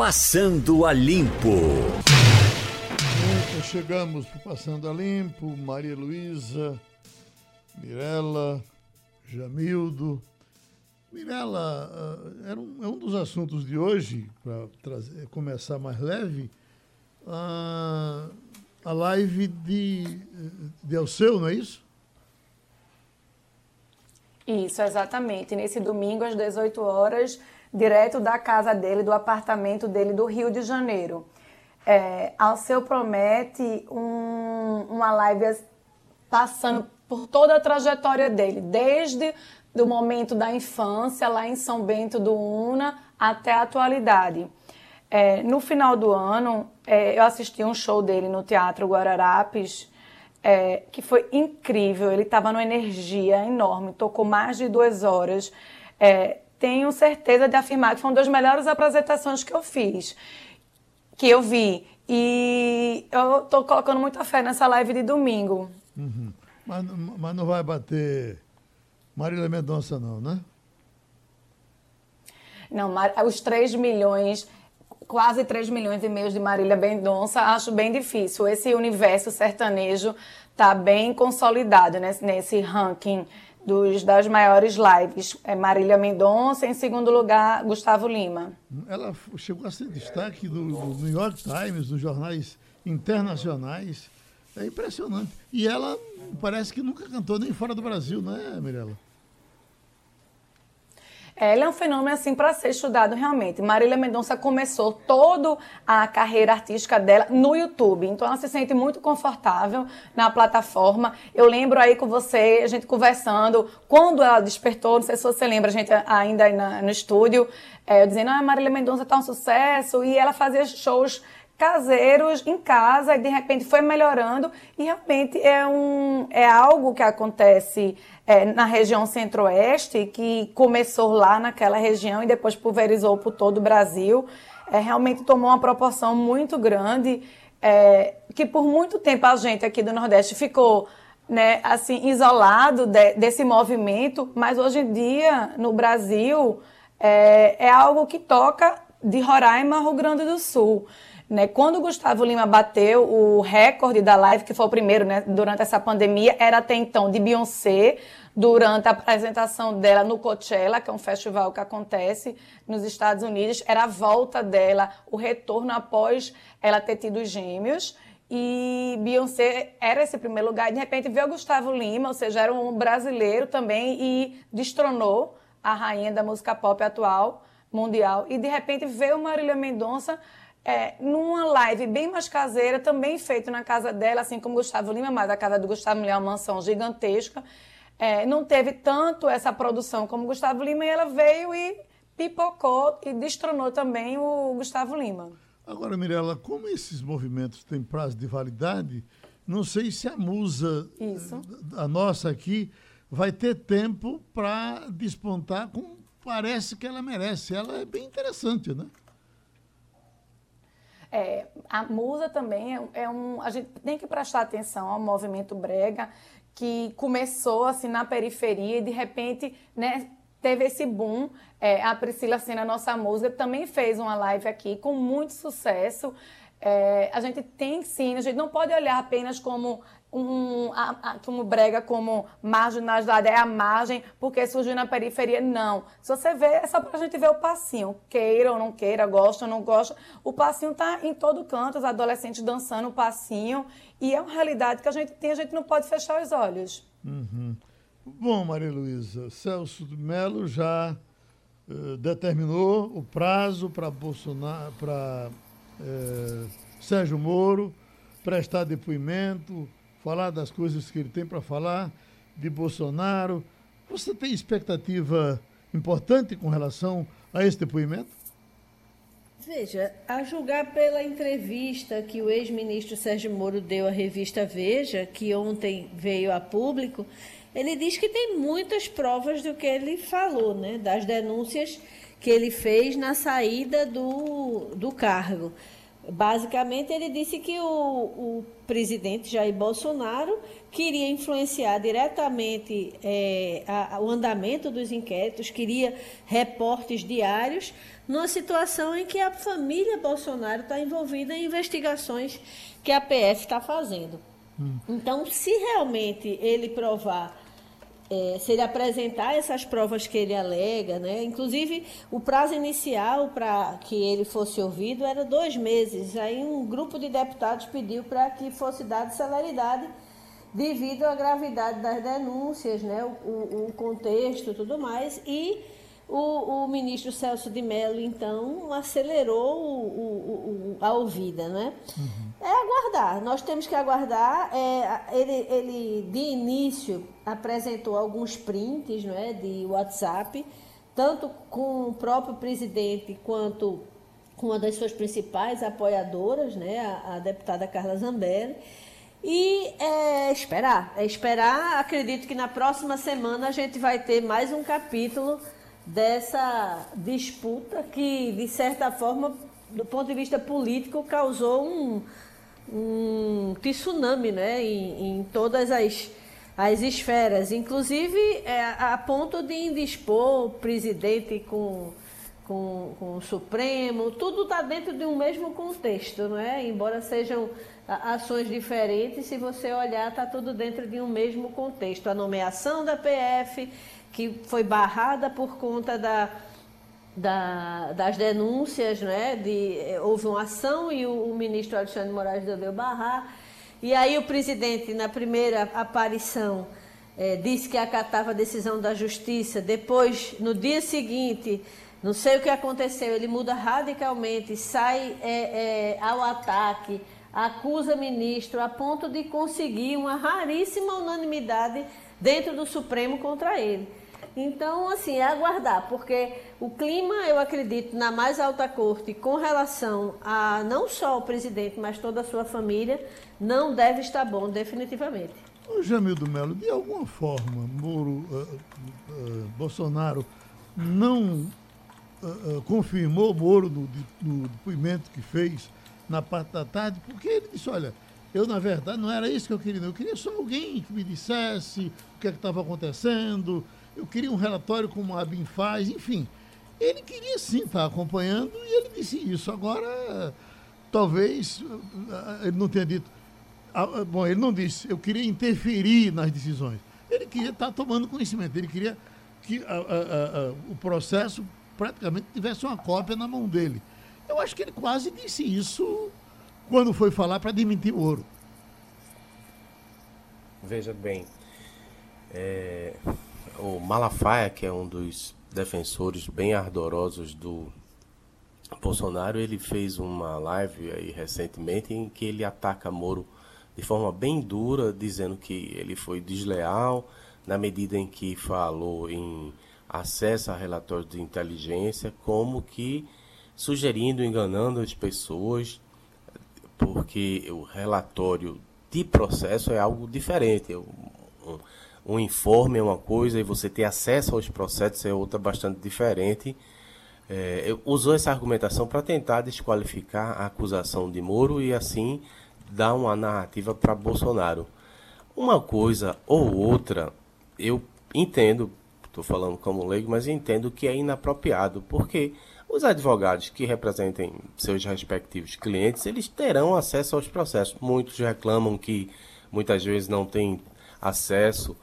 Passando a Limpo. Muito, chegamos para Passando a Limpo, Maria Luísa, Mirella, Jamildo. Mirella, uh, era um, é um dos assuntos de hoje, para começar mais leve, uh, a live de, de Alceu, não é isso? Isso, exatamente. Nesse domingo, às 18 horas, direto da casa dele, do apartamento dele do Rio de Janeiro. É, Alceu promete um, uma live passando por toda a trajetória dele, desde o momento da infância, lá em São Bento do Una, até a atualidade. É, no final do ano, é, eu assisti um show dele no Teatro Guararapes, é, que foi incrível. Ele estava numa energia enorme, tocou mais de duas horas. Tenho certeza de afirmar que foi uma das melhores apresentações que eu fiz, que eu vi. E eu estou colocando muita fé nessa live de domingo. Uhum. Mas, mas não vai bater Marília Mendonça, não, né? Não, os 3 milhões, quase 3 milhões e meio de Marília Mendonça, acho bem difícil. Esse universo sertanejo está bem consolidado nesse, nesse ranking dos, das maiores lives. É Marília Mendonça, em segundo lugar, Gustavo Lima. Ela chegou a ser destaque do, do New York Times, dos jornais internacionais. É impressionante. E ela parece que nunca cantou nem fora do Brasil, né, Mirella? Ela é um fenômeno assim para ser estudado realmente. Marília Mendonça começou toda a carreira artística dela no YouTube, então ela se sente muito confortável na plataforma. Eu lembro aí com você, a gente conversando, quando ela despertou, não sei se você lembra, a gente ainda no estúdio, é, eu dizendo, ah, Marília Mendonça tá um sucesso, e ela fazia shows caseiros em casa e de repente foi melhorando e realmente é um é algo que acontece é, na região centro-oeste que começou lá naquela região e depois pulverizou por todo o Brasil. É, realmente tomou uma proporção muito grande é, que por muito tempo a gente aqui do Nordeste ficou né, assim isolado de, desse movimento mas hoje em dia no Brasil é, é algo que toca de Roraima ao Rio Grande do Sul né? Quando o Gustavo Lima bateu o recorde da live, que foi o primeiro né, durante essa pandemia, era até então de Beyoncé, durante a apresentação dela no Coachella, que é um festival que acontece nos Estados Unidos. Era a volta dela, o retorno após ela ter tido gêmeos. E Beyoncé era esse primeiro lugar. De repente veio o Gustavo Lima, ou seja, era um brasileiro também, e destronou a rainha da música pop atual, mundial. E de repente veio Marília Mendonça é, numa live bem mais caseira, também feito na casa dela, assim como Gustavo Lima, mas a casa do Gustavo Lima é uma mansão gigantesca. É, não teve tanto essa produção como Gustavo Lima e ela veio e pipocou e destronou também o Gustavo Lima. Agora, Mirella, como esses movimentos têm prazo de validade, não sei se a musa, Isso. a nossa aqui, vai ter tempo para despontar como parece que ela merece. Ela é bem interessante, né? É, a musa também é, é, um. A gente tem que prestar atenção ao movimento brega que começou assim na periferia e de repente, né? Teve esse boom. É, a Priscila Sena, nossa música, também fez uma live aqui com muito sucesso. É, a gente tem sim, a gente não pode olhar apenas como um, a, a, como brega como marginalidade é a margem porque surgiu na periferia. Não. Se você vê, é só para a gente ver o passinho. Queira ou não queira, gosta ou não gosta. O passinho está em todo canto, os adolescentes dançando o passinho. E é uma realidade que a gente tem, a gente não pode fechar os olhos. Uhum. Bom, Maria Luísa, Celso de Mello já uh, determinou o prazo para Bolsonaro, para uh, Sérgio Moro prestar depoimento falar das coisas que ele tem para falar, de Bolsonaro. Você tem expectativa importante com relação a esse depoimento? Veja, a julgar pela entrevista que o ex-ministro Sérgio Moro deu à revista Veja, que ontem veio a público, ele diz que tem muitas provas do que ele falou, né? das denúncias que ele fez na saída do, do cargo. Basicamente, ele disse que o, o presidente Jair Bolsonaro queria influenciar diretamente é, a, a, o andamento dos inquéritos, queria reportes diários, numa situação em que a família Bolsonaro está envolvida em investigações que a PF está fazendo. Hum. Então, se realmente ele provar é, se ele apresentar essas provas que ele alega, né? Inclusive, o prazo inicial para que ele fosse ouvido era dois meses. Aí um grupo de deputados pediu para que fosse dada celeridade devido à gravidade das denúncias, né? O, o, o contexto tudo mais. E o, o, ministro Celso de Mello, então, acelerou o, a ouvida, né? Uhum. É aguardar. Nós temos que aguardar. É, ele, ele, de início, apresentou alguns prints não é, de WhatsApp, tanto com o próprio presidente quanto com uma das suas principais apoiadoras, né, a, a deputada Carla Zambelli. E é esperar. É esperar. Acredito que na próxima semana a gente vai ter mais um capítulo dessa disputa que, de certa forma, do ponto de vista político, causou um um tsunami né, em, em todas as, as esferas, inclusive é, a ponto de indispor o presidente com, com, com o Supremo, tudo está dentro de um mesmo contexto, não é? embora sejam ações diferentes, se você olhar, está tudo dentro de um mesmo contexto. A nomeação da PF, que foi barrada por conta da da, das denúncias, né? De, eh, houve uma ação e o, o ministro Alexandre Moraes resolveu barrar. E aí o presidente, na primeira aparição, é, disse que acatava a decisão da justiça. Depois, no dia seguinte, não sei o que aconteceu, ele muda radicalmente, sai é, é, ao ataque, acusa ministro, a ponto de conseguir uma raríssima unanimidade dentro do Supremo contra ele. Então, assim, é aguardar, porque o clima, eu acredito, na mais alta corte, com relação a não só o presidente, mas toda a sua família, não deve estar bom, definitivamente. Ô, Jamildo Melo, de alguma forma, Moro, uh, uh, Bolsonaro não uh, confirmou Moro no, no depoimento que fez na parte da tarde, porque ele disse, olha, eu, na verdade, não era isso que eu queria, eu queria só alguém que me dissesse o que é estava acontecendo, eu queria um relatório como a ABIN faz, enfim. Ele queria sim estar acompanhando e ele disse isso. Agora, talvez eh, ele não tenha dito. Ah, ah, bom, ele não disse, eu queria interferir nas decisões. Ele queria estar tomando conhecimento, ele queria que a, a, a, o processo praticamente tivesse uma cópia na mão dele. Eu acho que ele quase disse isso quando foi falar para demitir o ouro. Veja bem, é, o Malafaia, que é um dos defensores bem ardorosos do Bolsonaro, ele fez uma live aí recentemente em que ele ataca Moro de forma bem dura, dizendo que ele foi desleal na medida em que falou em acesso a relatórios de inteligência, como que sugerindo, enganando as pessoas, porque o relatório de processo é algo diferente. Um informe é uma coisa e você ter acesso aos processos é outra bastante diferente. É, usou essa argumentação para tentar desqualificar a acusação de Moro e assim dar uma narrativa para Bolsonaro. Uma coisa ou outra, eu entendo, estou falando como leigo, mas entendo que é inapropriado, porque os advogados que representem seus respectivos clientes, eles terão acesso aos processos. Muitos reclamam que muitas vezes não têm acesso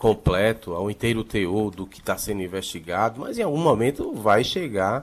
completo, ao inteiro teor do que está sendo investigado, mas em algum momento vai chegar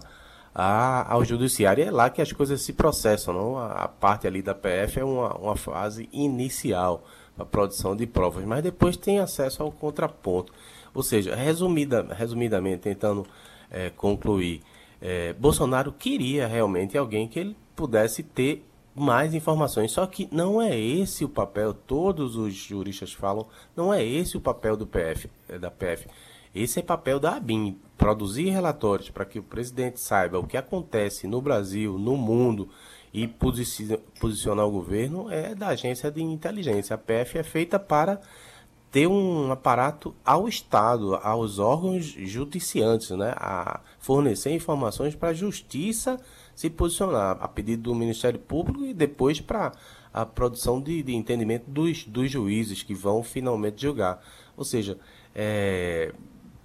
a, ao judiciário. É lá que as coisas se processam. Não? A, a parte ali da PF é uma, uma fase inicial para a produção de provas, mas depois tem acesso ao contraponto. Ou seja, resumida, resumidamente, tentando é, concluir, é, Bolsonaro queria realmente alguém que ele pudesse ter mais informações. Só que não é esse o papel, todos os juristas falam, não é esse o papel do PF, é, da PF. Esse é papel da ABIN, produzir relatórios para que o presidente saiba o que acontece no Brasil, no mundo e posicionar o governo é da agência de inteligência. A PF é feita para ter um aparato ao Estado, aos órgãos judiciantes, né, a fornecer informações para a justiça se posicionar a pedido do Ministério Público e depois para a produção de, de entendimento dos, dos juízes que vão finalmente julgar. Ou seja, é,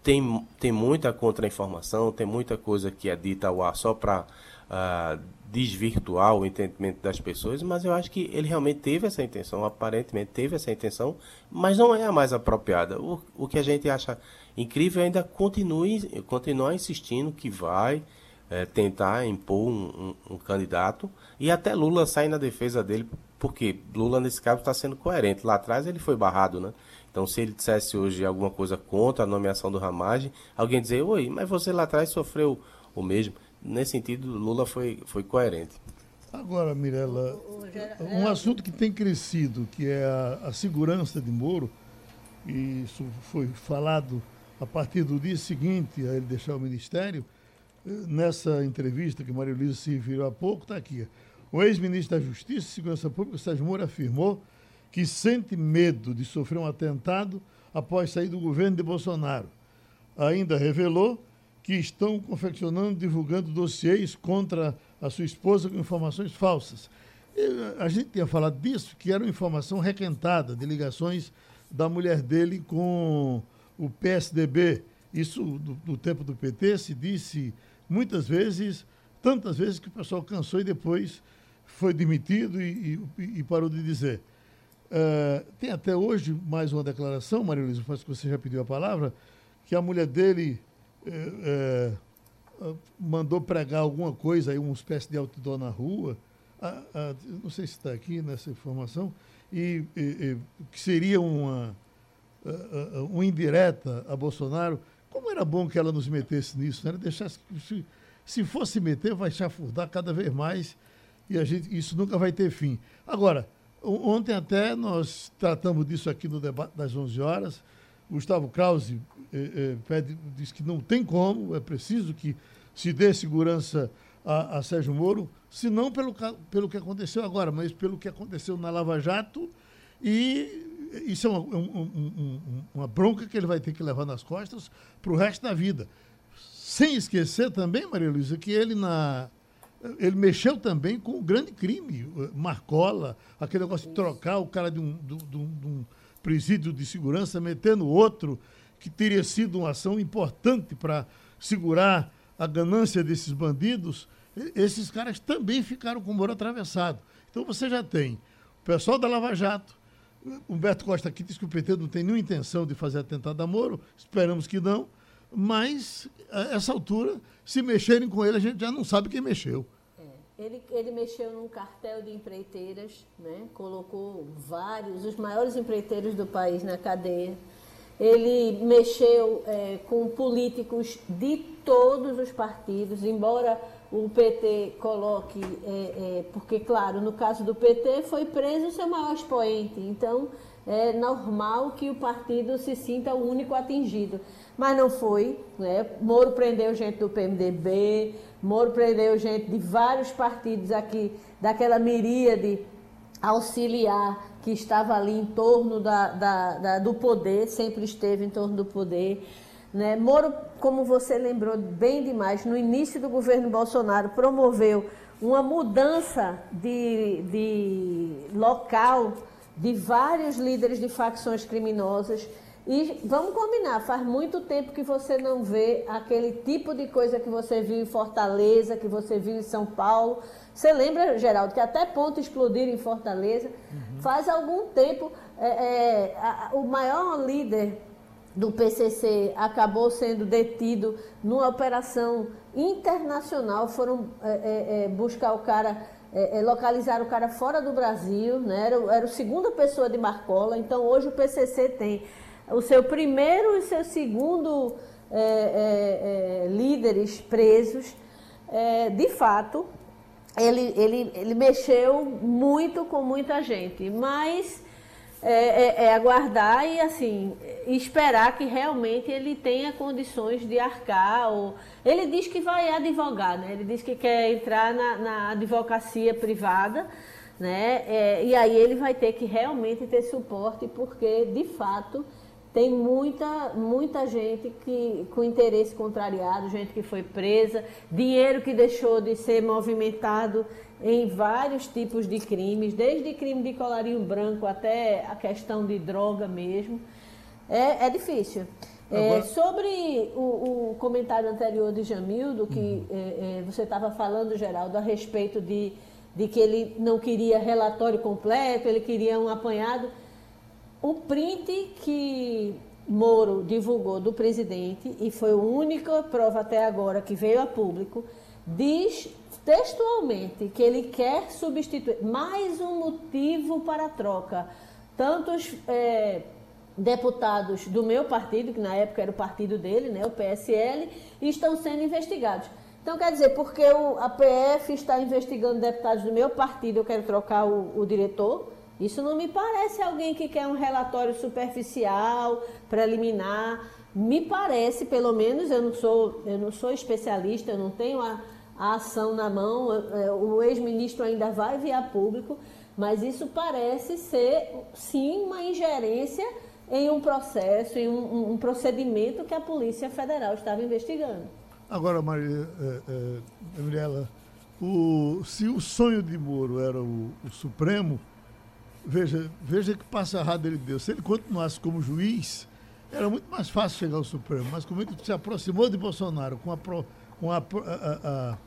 tem, tem muita contra-informação, tem muita coisa que é dita ao ar só para uh, ah, desvirtuar o entendimento das pessoas, mas eu acho que ele realmente teve essa intenção, aparentemente teve essa intenção, mas não é a mais apropriada. O, o que a gente acha incrível é ainda continue, continuar insistindo que vai é, tentar impor um, um, um, candidato e até Lula sai na defesa dele, porque Lula nesse caso está sendo coerente. Lá atrás ele foi barrado, né? Então, se ele dissesse hoje alguma coisa contra a nomeação do Ramage, alguém dizer, oi, mas você lá atrás sofreu o mesmo. Nesse sentido, Lula foi, foi coerente. Agora, Mirella, um assunto que tem crescido, que é a, a segurança de Moro, e isso foi falado a partir do dia seguinte a ele deixar o ministério, nessa entrevista que Maria Luísa se referiu há pouco, está aqui. O ex-ministro da Justiça e Segurança Pública, Sérgio Moro, afirmou que sente medo de sofrer um atentado após sair do governo de Bolsonaro. Ainda revelou que estão confeccionando, divulgando dossiês contra a sua esposa com informações falsas. A gente tinha falado disso, que era uma informação requentada de ligações da mulher dele com o PSDB. Isso, do, do tempo do PT, se disse muitas vezes, tantas vezes que o pessoal cansou e depois foi demitido e, e, e parou de dizer. Uh, tem até hoje mais uma declaração, Maria Luísa, parece que você já pediu a palavra, que a mulher dele uh, uh, mandou pregar alguma coisa, aí, uma espécie de outdoor na rua, não sei se está aqui nessa informação, e, e que seria uma, uma indireta a Bolsonaro. Como era bom que ela nos metesse nisso, né? Deixasse, se, se fosse meter, vai chafurdar cada vez mais e a gente, isso nunca vai ter fim. Agora, Ontem até nós tratamos disso aqui no debate das 11 horas. Gustavo Krause eh, eh, pede, diz que não tem como, é preciso que se dê segurança a, a Sérgio Moro, se não pelo, pelo que aconteceu agora, mas pelo que aconteceu na Lava Jato. E isso é uma, um, um, uma bronca que ele vai ter que levar nas costas para o resto da vida. Sem esquecer também, Maria Luísa, que ele na ele mexeu também com o grande crime, Marcola, aquele negócio de trocar o cara de um, de, de um presídio de segurança, metendo outro, que teria sido uma ação importante para segurar a ganância desses bandidos, esses caras também ficaram com o muro atravessado. Então você já tem o pessoal da Lava Jato, Humberto Costa aqui diz que o PT não tem nenhuma intenção de fazer atentado a Moro, esperamos que não, mas a essa altura, se mexerem com ele, a gente já não sabe quem mexeu. É, ele, ele mexeu num cartel de empreiteiras, né? colocou vários, os maiores empreiteiros do país na cadeia. Ele mexeu é, com políticos de todos os partidos, embora o PT coloque, é, é, porque, claro, no caso do PT foi preso o seu maior expoente, então é normal que o partido se sinta o único atingido mas não foi. Né? Moro prendeu gente do PMDB, Moro prendeu gente de vários partidos aqui, daquela miríade auxiliar que estava ali em torno da, da, da, do poder, sempre esteve em torno do poder. Né? Moro, como você lembrou bem demais, no início do governo Bolsonaro, promoveu uma mudança de, de local de vários líderes de facções criminosas e vamos combinar, faz muito tempo que você não vê aquele tipo de coisa que você viu em Fortaleza, que você viu em São Paulo. Você lembra, Geraldo, que até ponto explodiram em Fortaleza? Uhum. Faz algum tempo, é, é, a, o maior líder do PCC acabou sendo detido numa operação internacional. Foram é, é, é buscar o cara, é, localizar o cara fora do Brasil, né? era, era a segunda pessoa de Marcola. Então, hoje o PCC tem o seu primeiro e seu segundo é, é, é, líderes presos, é, de fato, ele, ele, ele mexeu muito com muita gente, mas é, é, é, aguardar e assim esperar que realmente ele tenha condições de arcar. Ou... Ele diz que vai advogar, né? ele diz que quer entrar na, na advocacia privada. Né? e aí ele vai ter que realmente ter suporte, porque de fato tem muita, muita gente que, com interesse contrariado, gente que foi presa, dinheiro que deixou de ser movimentado em vários tipos de crimes, desde crime de colarinho branco até a questão de droga mesmo. É, é difícil. É, sobre o, o, comentário anterior de Jamildo, que uhum. é, é, você estava falando, Geraldo, a respeito de, de que ele não queria relatório completo, ele queria um apanhado. O print que Moro divulgou do presidente, e foi a única prova até agora que veio a público, diz textualmente que ele quer substituir mais um motivo para a troca. Tantos é, deputados do meu partido, que na época era o partido dele, né, o PSL, estão sendo investigados. Então, quer dizer, porque o, a PF está investigando deputados do meu partido, eu quero trocar o, o diretor, isso não me parece alguém que quer um relatório superficial, preliminar. Me parece, pelo menos, eu não sou, eu não sou especialista, eu não tenho a, a ação na mão, é, o ex-ministro ainda vai vir a público, mas isso parece ser, sim, uma ingerência em um processo, em um, um procedimento que a Polícia Federal estava investigando. Agora, Maria, é, é, o, se o sonho de Moro era o, o, Supremo, veja, veja que passo errado ele deu. Se ele continuasse como juiz, era muito mais fácil chegar ao Supremo. Mas como ele se aproximou de Bolsonaro com a, com a, a, a,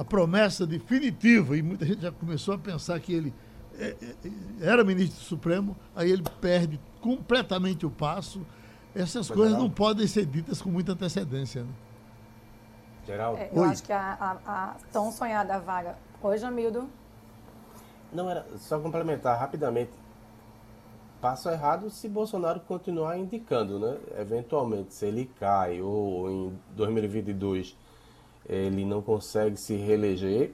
a promessa definitiva, e muita gente já começou a pensar que ele é, é, era ministro do Supremo, aí ele perde completamente o passo. Essas Foi coisas não podem ser ditas com muita antecedência. Né? Geraldo? É, eu Oi. acho que a, a, a, tão sonhada vaga. Oi, Jamildo. Não, era só complementar rapidamente. Passo errado se Bolsonaro continuar indicando, né? Eventualmente, se ele cai ou em 2022 ele não consegue se reeleger,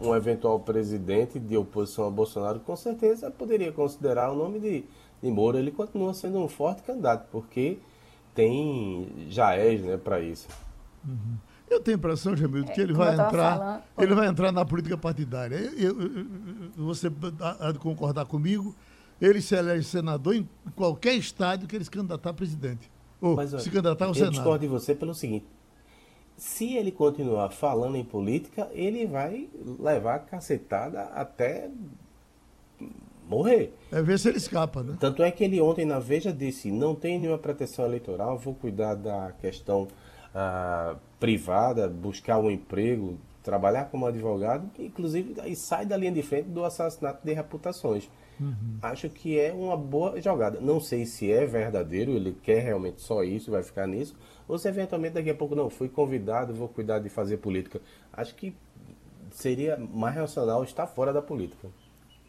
um eventual presidente de oposição a Bolsonaro com certeza poderia considerar o nome de, de Moro. Ele continua sendo um forte candidato, porque tem é né, para isso. Uhum. Eu tenho a impressão, Jamil, que ele vai entrar, falando... ele vai entrar na política partidária. Eu, eu, você há de concordar comigo, ele se elege senador em qualquer estádio que ele se candidatar a presidente. Ou Mas, se candidatar ao eu Senado. Eu discordo de você pelo seguinte, se ele continuar falando em política, ele vai levar a cacetada até morrer. É ver se ele escapa, né? Tanto é que ele ontem na Veja disse: não tem nenhuma proteção eleitoral, vou cuidar da questão ah, privada, buscar um emprego, trabalhar como advogado, inclusive aí sai da linha de frente do assassinato de reputações. Uhum. Acho que é uma boa jogada. Não sei se é verdadeiro, ele quer realmente só isso, vai ficar nisso, ou se eventualmente daqui a pouco não, fui convidado, vou cuidar de fazer política. Acho que seria mais racional estar fora da política.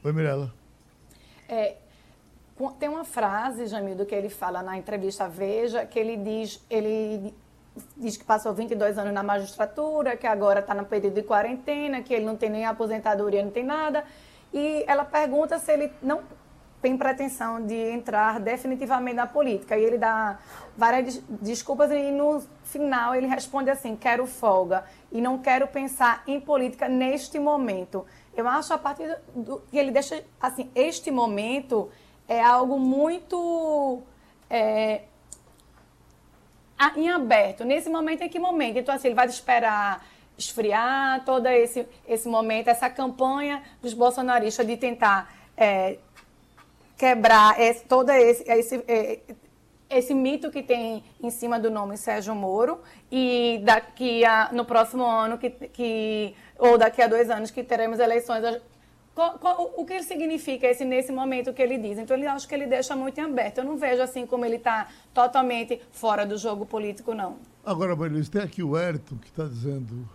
Oi, Mirella. É, tem uma frase, Jamildo, que ele fala na entrevista Veja, que ele diz, ele diz que passou 22 anos na magistratura, que agora está no período de quarentena, que ele não tem nem aposentadoria, não tem nada. E ela pergunta se ele não tem pretensão de entrar definitivamente na política. E ele dá várias desculpas e no final ele responde assim: quero folga e não quero pensar em política neste momento. Eu acho a partir do que ele deixa assim, este momento é algo muito é, em aberto. Nesse momento, em que momento? Então, assim, ele vai esperar esfriar todo esse, esse momento, essa campanha dos bolsonaristas de tentar é, quebrar esse, todo esse, esse, é, esse mito que tem em cima do nome Sérgio Moro e daqui a, no próximo ano que, que ou daqui a dois anos que teremos eleições qual, qual, o que significa esse nesse momento que ele diz? Então, ele acho que ele deixa muito em aberto. Eu não vejo assim como ele está totalmente fora do jogo político, não. Agora, Mariluz, tem aqui o Ayrton que está dizendo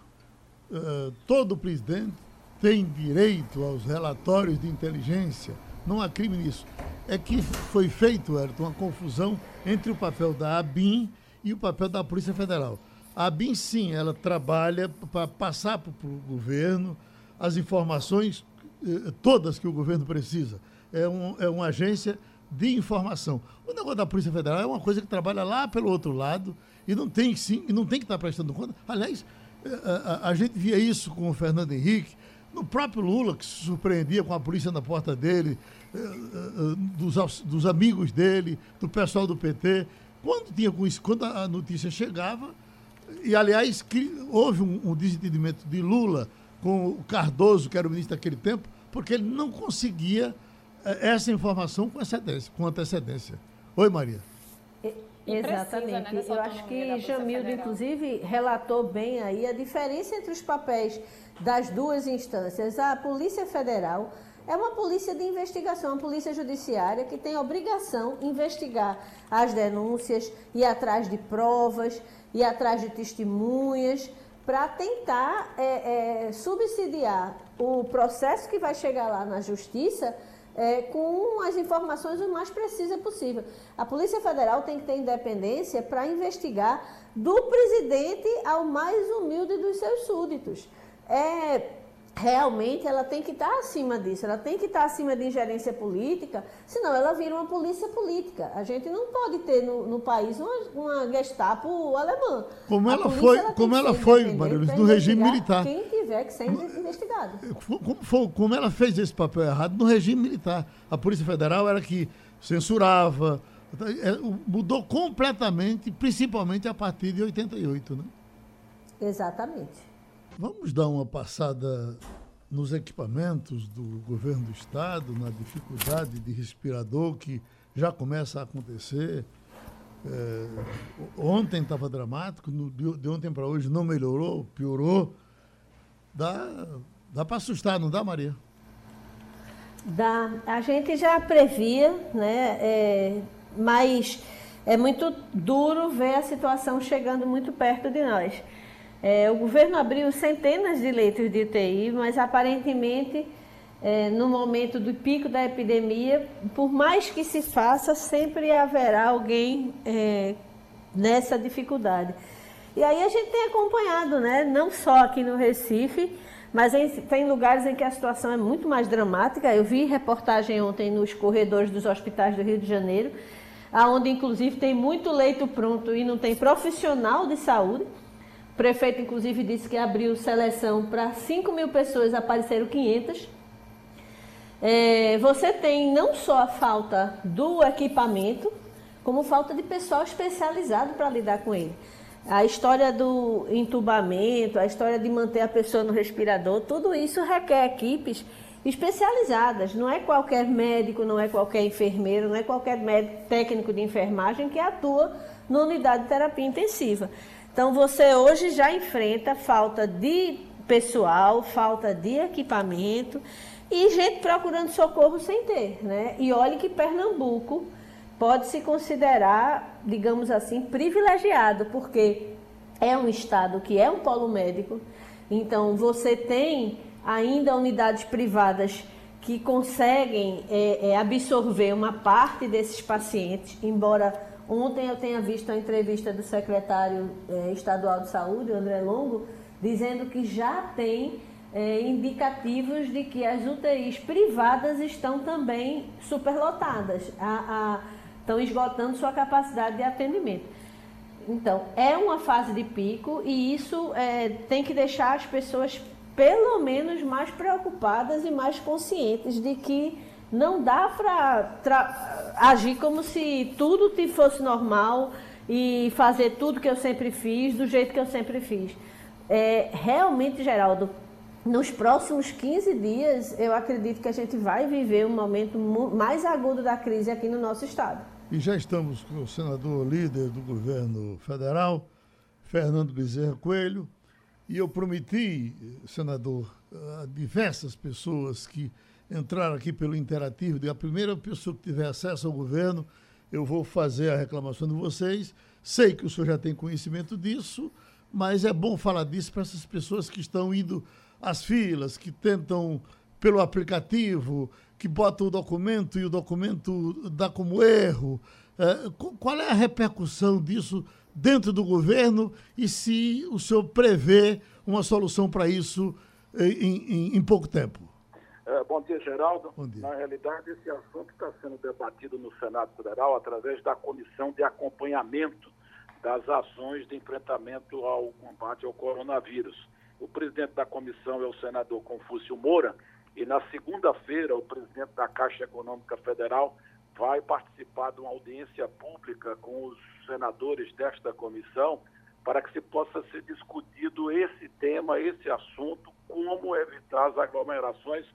uh, todo presidente tem direito aos relatórios de inteligência não há crime nisso. É que foi feito, Ayrton, uma confusão entre o papel da ABIN e o papel da Polícia Federal. A ABIN, sim, ela trabalha para passar para o governo as informações todas que o governo precisa. É, um, é uma agência de informação. O negócio da Polícia Federal é uma coisa que trabalha lá pelo outro lado e não tem sim, não tem que estar prestando conta. Aliás, a, eh, a, a gente via isso com o Fernando Henrique, no próprio Lula, que se surpreendia com a polícia na porta dele, eh, eh, dos, dos amigos dele, do pessoal do PT. Quando, tinha, quando a notícia chegava, e aliás, houve um, um desentendimento de Lula com o Cardoso, que era o ministro daquele tempo, porque ele não conseguia essa informação com antecedência. Com antecedência. Oi, Maria. Exatamente. Precisa, né, Eu acho que Jamildo, inclusive, relatou bem aí a diferença entre os papéis das duas instâncias. A Polícia Federal é uma polícia de investigação, uma polícia judiciária que tem a obrigação de investigar as denúncias, ir atrás de provas, ir atrás de testemunhas, para tentar é, é, subsidiar o processo que vai chegar lá na justiça é, com as informações o mais precisas possível. A Polícia Federal tem que ter independência para investigar do presidente ao mais humilde dos seus súditos. É, realmente ela tem que estar acima disso, ela tem que estar acima de ingerência política, senão ela vira uma polícia política. A gente não pode ter no, no país uma, uma Gestapo alemã. Como ela foi, ela como ela foi, Marilis, no regime militar. Quem tiver que ser investigado. Como, foi, como ela fez esse papel errado no regime militar. A Polícia Federal era que censurava, é, mudou completamente, principalmente a partir de 88, né? Exatamente. Vamos dar uma passada nos equipamentos do governo do estado, na dificuldade de respirador que já começa a acontecer. É, ontem estava dramático, no, de ontem para hoje não melhorou, piorou. Dá, dá para assustar, não dá, Maria? Dá. A gente já previa, né? É, mas é muito duro ver a situação chegando muito perto de nós. É, o governo abriu centenas de leitos de UTI, mas aparentemente, é, no momento do pico da epidemia, por mais que se faça, sempre haverá alguém é, nessa dificuldade. E aí a gente tem acompanhado, né, não só aqui no Recife, mas em, tem lugares em que a situação é muito mais dramática. Eu vi reportagem ontem nos corredores dos hospitais do Rio de Janeiro, aonde inclusive tem muito leito pronto e não tem profissional de saúde. O prefeito, inclusive, disse que abriu seleção para 5 mil pessoas, apareceram 500. É, você tem não só a falta do equipamento, como falta de pessoal especializado para lidar com ele. A história do entubamento, a história de manter a pessoa no respirador, tudo isso requer equipes especializadas. Não é qualquer médico, não é qualquer enfermeiro, não é qualquer médico, técnico de enfermagem que atua na unidade de terapia intensiva. Então você hoje já enfrenta falta de pessoal, falta de equipamento e gente procurando socorro sem ter, né? E olhe que Pernambuco pode se considerar, digamos assim, privilegiado, porque é um estado que é um polo médico. Então você tem ainda unidades privadas que conseguem é, é, absorver uma parte desses pacientes, embora Ontem eu tenha visto a entrevista do secretário eh, estadual de saúde, André Longo, dizendo que já tem eh, indicativos de que as UTIs privadas estão também superlotadas, a, a, estão esgotando sua capacidade de atendimento. Então, é uma fase de pico e isso eh, tem que deixar as pessoas pelo menos mais preocupadas e mais conscientes de que não dá para agir como se tudo te fosse normal e fazer tudo que eu sempre fiz do jeito que eu sempre fiz. É, realmente, Geraldo, nos próximos 15 dias, eu acredito que a gente vai viver um momento mais agudo da crise aqui no nosso estado. E já estamos com o senador líder do governo federal, Fernando Bezerra Coelho, e eu prometi, senador, a diversas pessoas que entrar aqui pelo interativo, de a primeira pessoa que tiver acesso ao governo, eu vou fazer a reclamação de vocês. Sei que o senhor já tem conhecimento disso, mas é bom falar disso para essas pessoas que estão indo às filas, que tentam pelo aplicativo, que botam o documento e o documento dá como erro. É, qual é a repercussão disso dentro do governo e se o senhor prevê uma solução para isso em, em, em pouco tempo? É, bom dia, Geraldo. Bom dia. Na realidade, esse assunto está sendo debatido no Senado Federal através da Comissão de Acompanhamento das Ações de Enfrentamento ao Combate ao Coronavírus. O presidente da comissão é o senador Confúcio Moura, e na segunda-feira o presidente da Caixa Econômica Federal vai participar de uma audiência pública com os senadores desta comissão para que se possa ser discutido esse tema, esse assunto, como evitar as aglomerações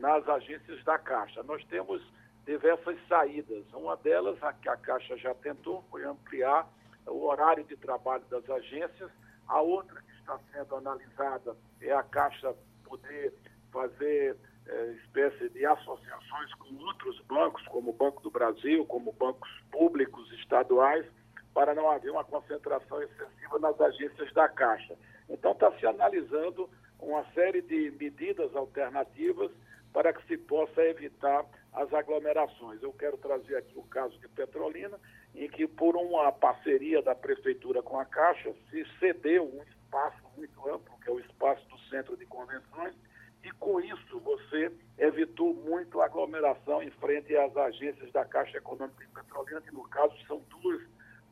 nas agências da Caixa. Nós temos diversas saídas. Uma delas, a que a Caixa já tentou, foi ampliar o horário de trabalho das agências. A outra que está sendo analisada é a Caixa poder fazer é, espécie de associações com outros bancos, como o Banco do Brasil, como bancos públicos estaduais, para não haver uma concentração excessiva nas agências da Caixa. Então, está se analisando uma série de medidas alternativas para que se possa evitar as aglomerações. Eu quero trazer aqui o caso de Petrolina, em que, por uma parceria da Prefeitura com a Caixa, se cedeu um espaço muito amplo, que é o espaço do Centro de Convenções, e com isso você evitou muito aglomeração em frente às agências da Caixa Econômica e Petrolina, que no caso são duas,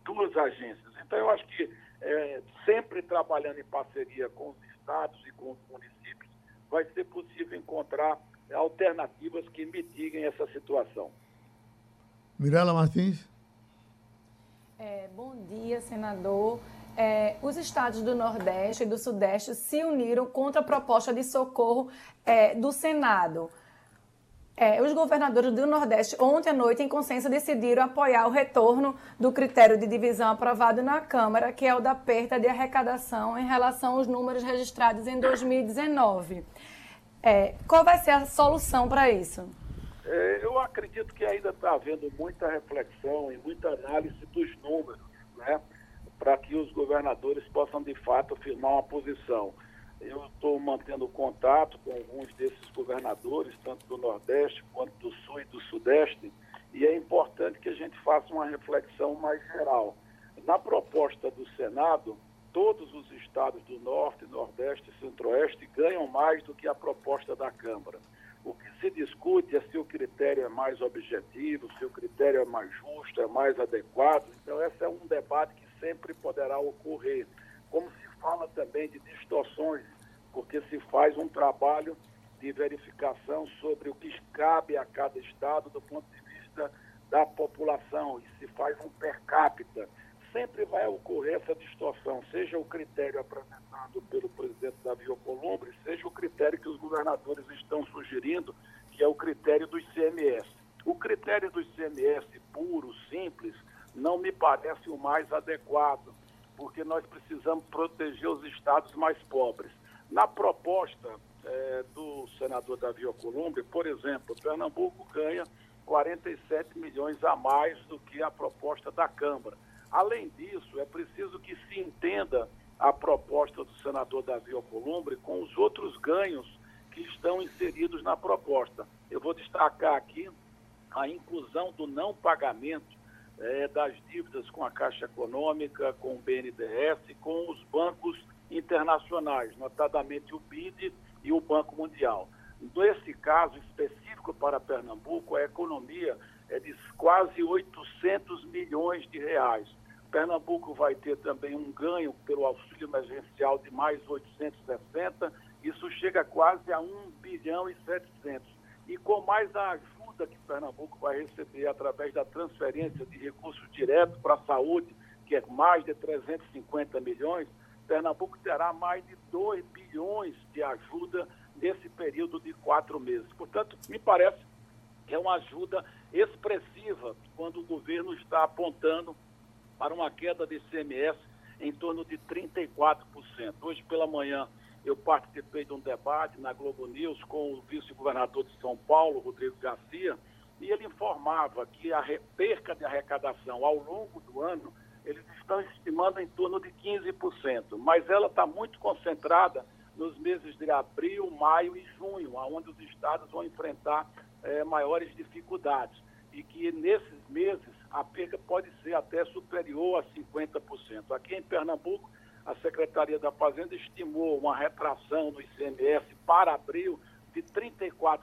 duas agências. Então eu acho que é, sempre trabalhando em parceria com os estados e com os municípios, vai ser possível encontrar alternativas que mitiguem essa situação. Mirela Martins. É, bom dia, senador. É, os estados do Nordeste e do Sudeste se uniram contra a proposta de socorro é, do Senado. É, os governadores do Nordeste, ontem à noite, em consenso, decidiram apoiar o retorno do critério de divisão aprovado na Câmara, que é o da perda de arrecadação em relação aos números registrados em 2019. É, qual vai ser a solução para isso? É, eu acredito que ainda está havendo muita reflexão e muita análise dos números, né? para que os governadores possam, de fato, firmar uma posição. Eu estou mantendo contato com alguns desses governadores, tanto do Nordeste quanto do Sul e do Sudeste, e é importante que a gente faça uma reflexão mais geral. Na proposta do Senado, todos os estados do Norte, Nordeste e Centro-Oeste ganham mais do que a proposta da Câmara. O que se discute é se o critério é mais objetivo, se o critério é mais justo, é mais adequado. Então, esse é um debate que sempre poderá ocorrer. Como se fala também de distorções, porque se faz um trabalho de verificação sobre o que cabe a cada estado do ponto de vista da população e se faz um per capita. Sempre vai ocorrer essa distorção, seja o critério apresentado pelo presidente Davi Alcolumbre, seja o critério que os governadores estão sugerindo, que é o critério dos CMS. O critério dos CMS puro, simples, não me parece o mais adequado porque nós precisamos proteger os estados mais pobres. Na proposta é, do senador Davi Alcolumbre, por exemplo, Pernambuco ganha 47 milhões a mais do que a proposta da Câmara. Além disso, é preciso que se entenda a proposta do senador Davi Alcolumbre com os outros ganhos que estão inseridos na proposta. Eu vou destacar aqui a inclusão do não pagamento é, das dívidas com a Caixa Econômica, com o BNDES, com os bancos internacionais, notadamente o BID e o Banco Mundial. Nesse caso específico para Pernambuco, a economia é de quase 800 milhões de reais. Pernambuco vai ter também um ganho pelo auxílio emergencial de mais 860, isso chega quase a 1 bilhão e 700. E com mais a ajuda que Pernambuco vai receber através da transferência de recursos diretos para a saúde, que é mais de 350 milhões, Pernambuco terá mais de 2 bilhões de ajuda nesse período de quatro meses. Portanto, me parece que é uma ajuda expressiva quando o governo está apontando para uma queda de ICMS em torno de 34%. Hoje pela manhã, eu participei de um debate na Globo News com o vice-governador de São Paulo, Rodrigo Garcia, e ele informava que a perca de arrecadação ao longo do ano, eles estão estimando em torno de 15%, mas ela está muito concentrada nos meses de abril, maio e junho, onde os estados vão enfrentar é, maiores dificuldades. E que nesses meses a perca pode ser até superior a 50%. Aqui em Pernambuco, a Secretaria da Fazenda estimou uma retração do ICMS para abril de 34%.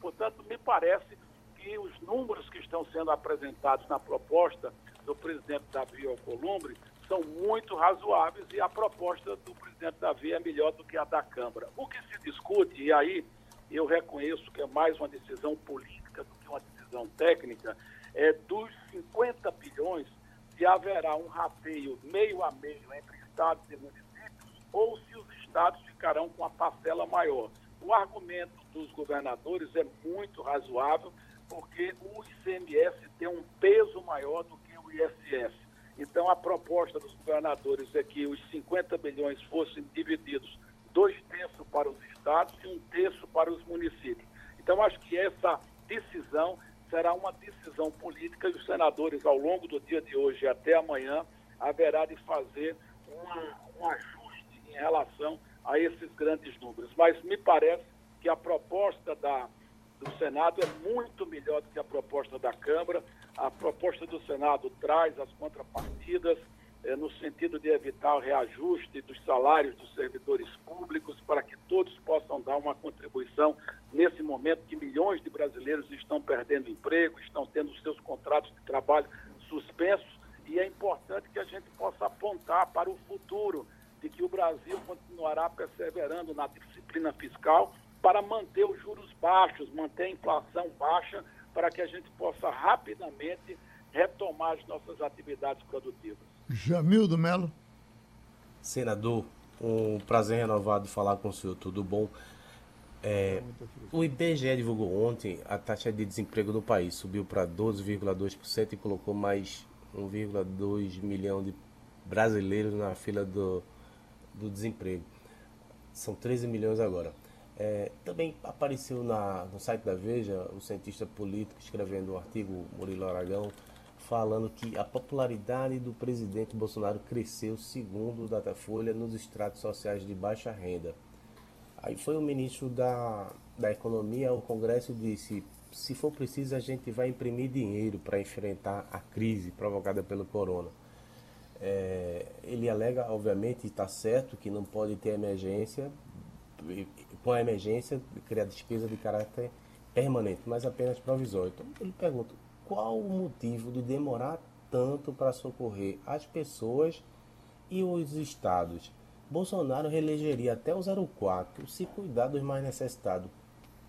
Portanto, me parece que os números que estão sendo apresentados na proposta do presidente Davi Alcolumbre são muito razoáveis e a proposta do presidente Davi é melhor do que a da Câmara. O que se discute, e aí eu reconheço que é mais uma decisão política do que uma decisão técnica, é dos 50 bilhões se haverá um rateio meio a meio entre estados e municípios ou se os estados ficarão com a parcela maior. O argumento dos governadores é muito razoável, porque o ICMS tem um peso maior do que o ISS. Então, a proposta dos governadores é que os 50 bilhões fossem divididos dois terços para os estados e um terço para os municípios. Então, acho que essa decisão será uma decisão política e os senadores, ao longo do dia de hoje até amanhã, haverá de fazer uma, um ajuste em relação a esses grandes números. Mas me parece que a proposta da, do Senado é muito melhor do que a proposta da Câmara. A proposta do Senado traz as contrapartidas é, no sentido de evitar o reajuste dos salários dos servidores públicos para que todos possam dar uma contribuição nesse momento que milhões de brasileiros estão perdendo emprego, estão tendo seus contratos de trabalho suspensos e é importante que a gente possa apontar para o futuro de que o Brasil continuará perseverando na disciplina fiscal para manter os juros baixos, manter a inflação baixa, para que a gente possa rapidamente retomar as nossas atividades produtivas. Jamildo Melo. Senador, um prazer renovado falar com o senhor, tudo bom? É, o IBGE divulgou ontem a taxa de desemprego do país, subiu para 12,2% e colocou mais 1,2 milhão de brasileiros na fila do, do desemprego. São 13 milhões agora. É, também apareceu na, no site da Veja o cientista político escrevendo um artigo, Murilo Aragão, falando que a popularidade do presidente Bolsonaro cresceu, segundo o Datafolha, nos estratos sociais de baixa renda. Aí foi o ministro da, da Economia ao Congresso disse: se for preciso, a gente vai imprimir dinheiro para enfrentar a crise provocada pelo corona. É, ele alega, obviamente, está certo que não pode ter emergência, com a emergência, criar despesa de caráter permanente, mas apenas provisório. Então, ele pergunta: qual o motivo de demorar tanto para socorrer as pessoas e os estados? Bolsonaro reelegeria até o 04 se cuidar dos mais necessitados.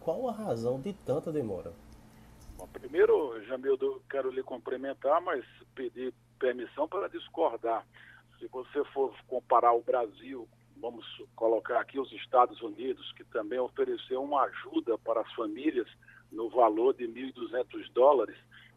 Qual a razão de tanta demora? Bom, primeiro, Jamildo, quero lhe cumprimentar, mas pedir permissão para discordar. Se você for comparar o Brasil, vamos colocar aqui os Estados Unidos, que também ofereceu uma ajuda para as famílias no valor de 1.200 dólares,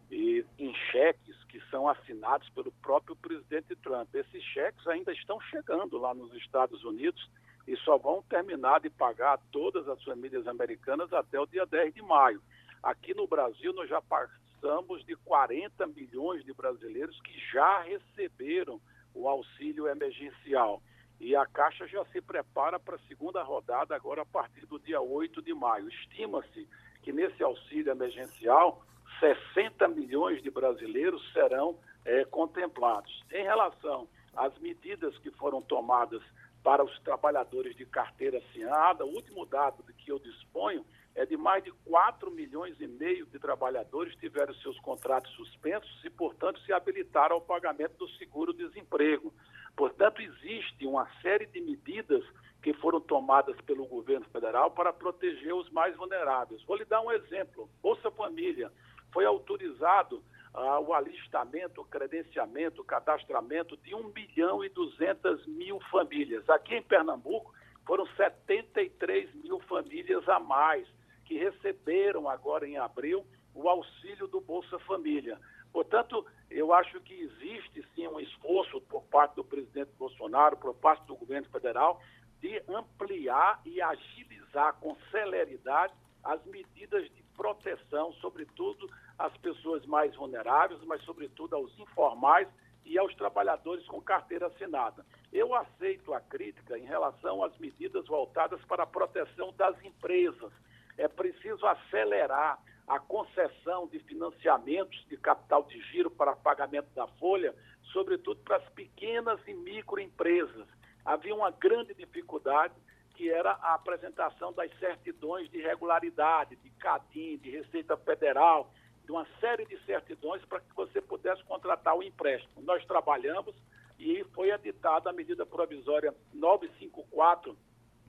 e em cheques que são assinados pelo próprio presidente Trump. Esses cheques ainda estão chegando lá nos Estados Unidos e só vão terminar de pagar todas as famílias americanas até o dia 10 de maio. Aqui no Brasil, nós já passamos de 40 milhões de brasileiros que já receberam o auxílio emergencial. E a Caixa já se prepara para a segunda rodada, agora a partir do dia 8 de maio. Estima-se que nesse auxílio emergencial 60 milhões de brasileiros serão é, contemplados. Em relação às medidas que foram tomadas para os trabalhadores de carteira assinada, o último dado de que eu disponho é de mais de 4 milhões e meio de trabalhadores tiveram seus contratos suspensos e, portanto, se habilitaram ao pagamento do seguro-desemprego. Portanto, existe uma série de medidas que foram tomadas pelo governo federal para proteger os mais vulneráveis. Vou lhe dar um exemplo. Bolsa Família foi autorizado ah, o alistamento, o credenciamento, o cadastramento de 1 bilhão e 200 mil famílias. Aqui em Pernambuco foram 73 mil famílias a mais que receberam agora em abril o auxílio do Bolsa Família. Portanto, eu acho que existe sim um esforço por parte do presidente Bolsonaro, por parte do governo federal, de ampliar e agilizar com celeridade as medidas de proteção, sobretudo às pessoas mais vulneráveis, mas sobretudo aos informais e aos trabalhadores com carteira assinada. Eu aceito a crítica em relação às medidas voltadas para a proteção das empresas. É preciso acelerar a concessão de financiamentos de capital de giro para pagamento da folha, sobretudo para as pequenas e microempresas. Havia uma grande dificuldade que era a apresentação das certidões de regularidade, de CADIM, de Receita Federal, de uma série de certidões para que você pudesse contratar o empréstimo. Nós trabalhamos e foi editada a medida provisória 954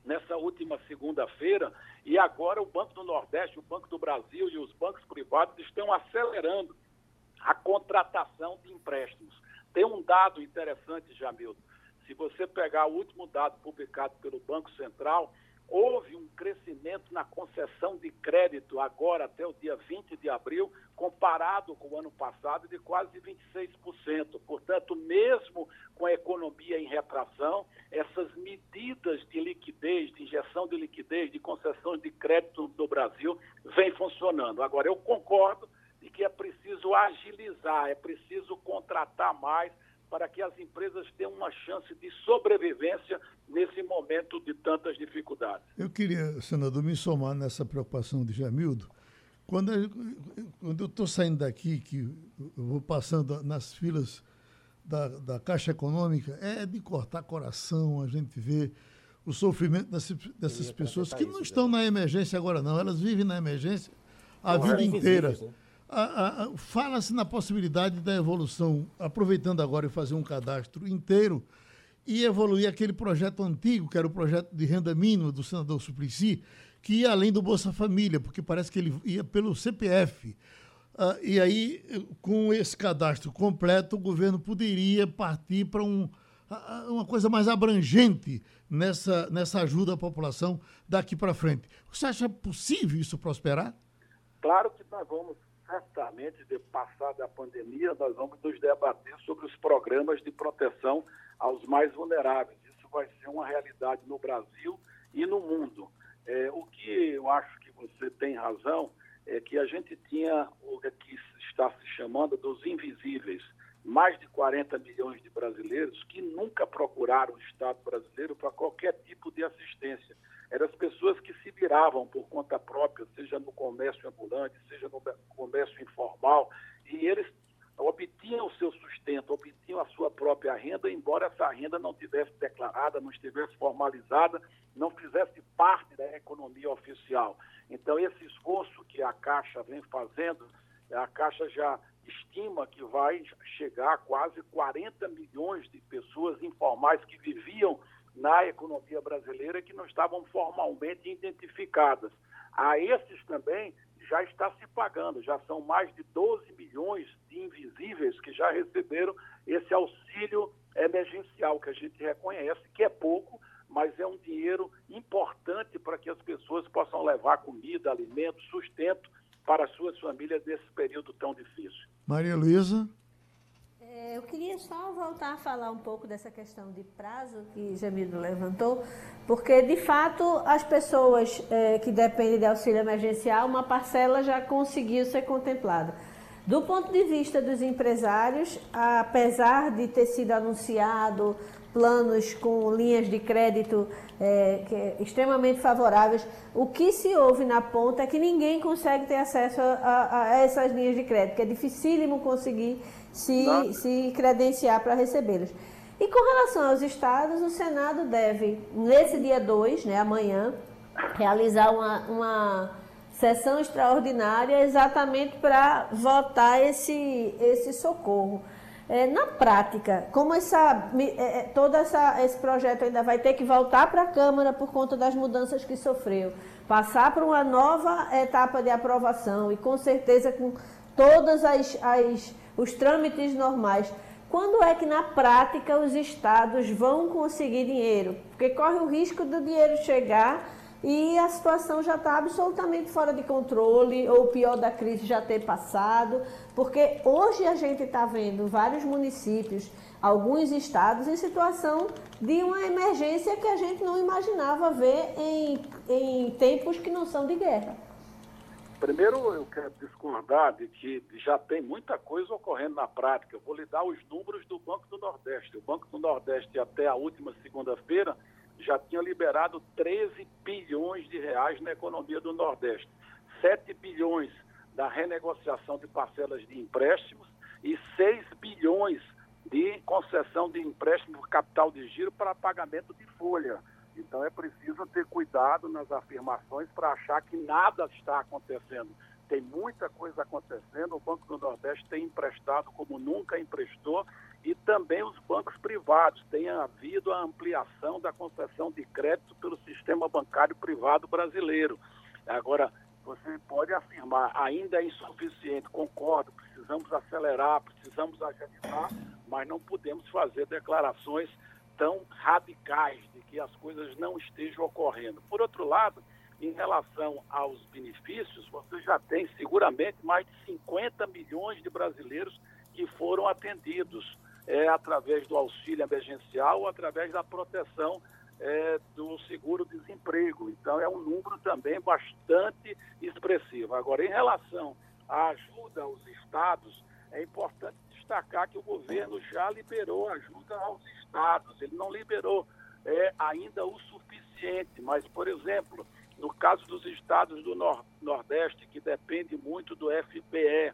nessa última segunda-feira, e agora o Banco do Nordeste, o Banco do Brasil e os bancos privados estão acelerando a contratação de empréstimos. Tem um dado interessante, Jamildo. Se você pegar o último dado publicado pelo Banco Central, houve um crescimento na concessão de crédito agora até o dia 20 de abril, comparado com o ano passado, de quase 26%. Portanto, mesmo com a economia em retração, essas medidas de liquidez, de injeção de liquidez, de concessão de crédito no Brasil, vem funcionando. Agora, eu concordo de que é preciso agilizar, é preciso contratar mais para que as empresas tenham uma chance de sobrevivência nesse momento de tantas dificuldades. Eu queria, senador, me somar nessa preocupação de Jamildo. Quando eu, estou saindo daqui, que eu vou passando nas filas da, da Caixa Econômica, é de cortar coração a gente ver o sofrimento dessas, dessas pessoas que não estão na emergência agora, não. Elas vivem na emergência a vida inteira. Né? Fala-se na possibilidade da evolução, aproveitando agora e fazer um cadastro inteiro e evoluir aquele projeto antigo, que era o projeto de renda mínima do senador Suplicy, que ia além do Bolsa Família, porque parece que ele ia pelo CPF. Uh, e aí, com esse cadastro completo, o governo poderia partir para um, uma coisa mais abrangente nessa, nessa ajuda à população daqui para frente. Você acha possível isso prosperar? Claro que nós vamos certamente, de passada a pandemia, nós vamos nos debater sobre os programas de proteção aos mais vulneráveis. Isso vai ser uma realidade no Brasil e no mundo. É, o que eu acho que você tem razão é que a gente tinha o que está se chamando dos invisíveis, mais de 40 milhões de brasileiros que nunca procuraram o Estado brasileiro para qualquer tipo de assistência eram as pessoas que se viravam por conta própria, seja no comércio ambulante, seja no comércio informal, e eles obtinham o seu sustento, obtinham a sua própria renda, embora essa renda não tivesse declarada, não estivesse formalizada, não fizesse parte da economia oficial. Então, esse esforço que a Caixa vem fazendo, a Caixa já estima que vai chegar a quase 40 milhões de pessoas informais que viviam na economia brasileira que não estavam formalmente identificadas. A esses também já está se pagando, já são mais de 12 milhões de invisíveis que já receberam esse auxílio emergencial, que a gente reconhece que é pouco, mas é um dinheiro importante para que as pessoas possam levar comida, alimento, sustento para as suas famílias nesse período tão difícil. Maria Luísa. É, eu queria só voltar a falar um pouco dessa questão de prazo que Jamildo levantou, porque de fato as pessoas é, que dependem de auxílio emergencial, uma parcela já conseguiu ser contemplada. Do ponto de vista dos empresários, apesar de ter sido anunciado planos com linhas de crédito é, é, extremamente favoráveis, o que se ouve na ponta é que ninguém consegue ter acesso a, a, a essas linhas de crédito, é dificílimo conseguir se, se credenciar para recebê-los. E com relação aos estados, o Senado deve, nesse dia 2, né, amanhã, realizar uma, uma sessão extraordinária exatamente para votar esse, esse socorro. É, na prática, como essa, é, é, todo essa, esse projeto ainda vai ter que voltar para a Câmara por conta das mudanças que sofreu, passar para uma nova etapa de aprovação e com certeza com todas as, as os trâmites normais. Quando é que na prática os estados vão conseguir dinheiro? Porque corre o risco do dinheiro chegar e a situação já está absolutamente fora de controle, ou o pior da crise já ter passado, porque hoje a gente está vendo vários municípios, alguns estados, em situação de uma emergência que a gente não imaginava ver em, em tempos que não são de guerra. Primeiro, eu quero discordar de que já tem muita coisa ocorrendo na prática. Eu vou lhe dar os números do Banco do Nordeste. O Banco do Nordeste, até a última segunda-feira, já tinha liberado 13 bilhões de reais na economia do Nordeste. 7 bilhões da renegociação de parcelas de empréstimos e 6 bilhões de concessão de empréstimo capital de giro para pagamento de folha. Então é preciso ter cuidado nas afirmações para achar que nada está acontecendo. Tem muita coisa acontecendo, o Banco do Nordeste tem emprestado como nunca emprestou e também os bancos privados. Tem havido a ampliação da concessão de crédito pelo sistema bancário privado brasileiro. Agora, você pode afirmar, ainda é insuficiente, concordo, precisamos acelerar, precisamos agilizar, mas não podemos fazer declarações tão radicais de que as coisas não estejam ocorrendo. Por outro lado, em relação aos benefícios, você já tem seguramente mais de 50 milhões de brasileiros que foram atendidos é, através do auxílio emergencial ou através da proteção é, do seguro-desemprego. Então, é um número também bastante expressivo. Agora, em relação à ajuda aos estados, é importante destacar que o governo já liberou ajuda aos estados. Ele não liberou é, ainda o suficiente, mas, por exemplo, no caso dos estados do Nor Nordeste, que depende muito do FPE,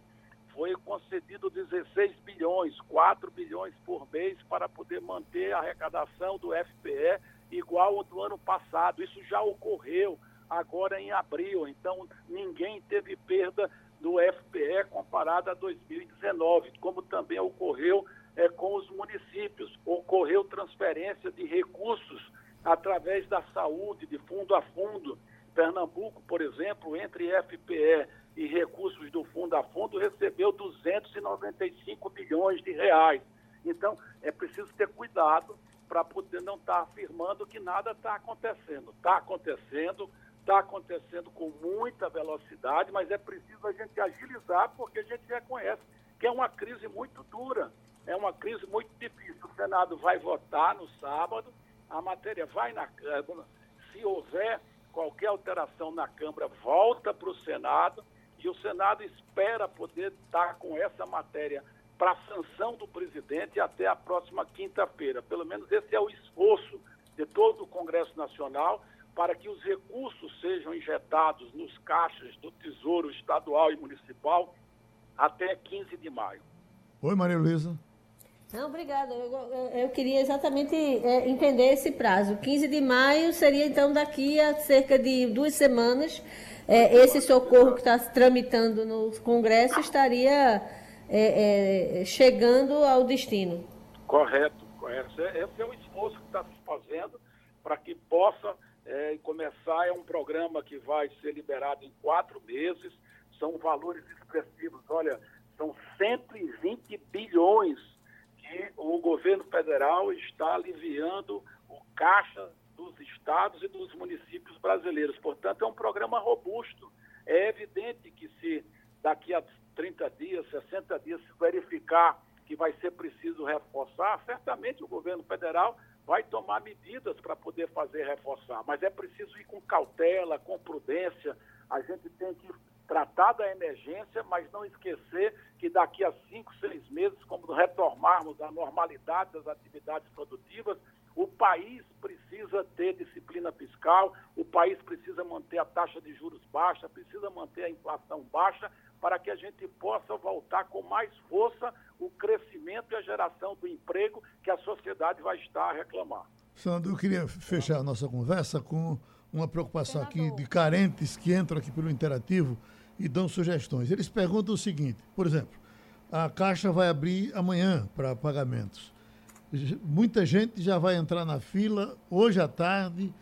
foi concedido 16 bilhões, 4 bilhões por mês para poder manter a arrecadação do FPE igual ao do ano passado. Isso já ocorreu agora em abril, então ninguém teve perda do FPE comparado a 2019, como também ocorreu é, com os municípios. Ocorreu transferência de recursos através da saúde, de fundo a fundo. Pernambuco, por exemplo, entre FPE e recursos do fundo a fundo, recebeu 295 bilhões de reais. Então, é preciso ter cuidado para poder não estar tá afirmando que nada está acontecendo. Está acontecendo, está acontecendo com muita velocidade, mas é preciso a gente agilizar, porque a gente reconhece que é uma crise muito dura, é uma crise muito difícil. O Senado vai votar no sábado, a matéria vai na Câmara, se houver qualquer alteração na Câmara, volta para o Senado e o Senado espera poder estar com essa matéria para sanção do presidente até a próxima quinta-feira. Pelo menos esse é o esforço de todo o Congresso Nacional para que os recursos sejam injetados nos caixas do Tesouro Estadual e Municipal até 15 de maio. Oi, Maria Luísa. Não, obrigada. Eu, eu, eu, queria exatamente é, entender esse prazo. 15 de maio seria então daqui a cerca de duas semanas. É, esse socorro que está tramitando no Congresso estaria é, é chegando ao destino. Correto, correto. Esse é o esforço que está se fazendo para que possa é, começar. É um programa que vai ser liberado em quatro meses. São valores expressivos. Olha, são 120 bilhões que o governo federal está aliviando o caixa dos estados e dos municípios brasileiros. Portanto, é um programa robusto. É evidente que se daqui a 30 dias, 60 dias, se verificar vai ser preciso reforçar, certamente o governo federal vai tomar medidas para poder fazer reforçar. Mas é preciso ir com cautela, com prudência. A gente tem que tratar da emergência, mas não esquecer que daqui a cinco, seis meses, quando retornarmos à normalidade das atividades produtivas, o país precisa ter disciplina fiscal, o país precisa manter a taxa de juros baixa, precisa manter a inflação baixa, para que a gente possa voltar com mais força o crescimento e a geração do emprego que a sociedade vai estar a reclamar. Sandro, eu queria fechar a nossa conversa com uma preocupação aqui de carentes que entram aqui pelo interativo e dão sugestões. Eles perguntam o seguinte, por exemplo, a Caixa vai abrir amanhã para pagamentos. Muita gente já vai entrar na fila hoje à tarde,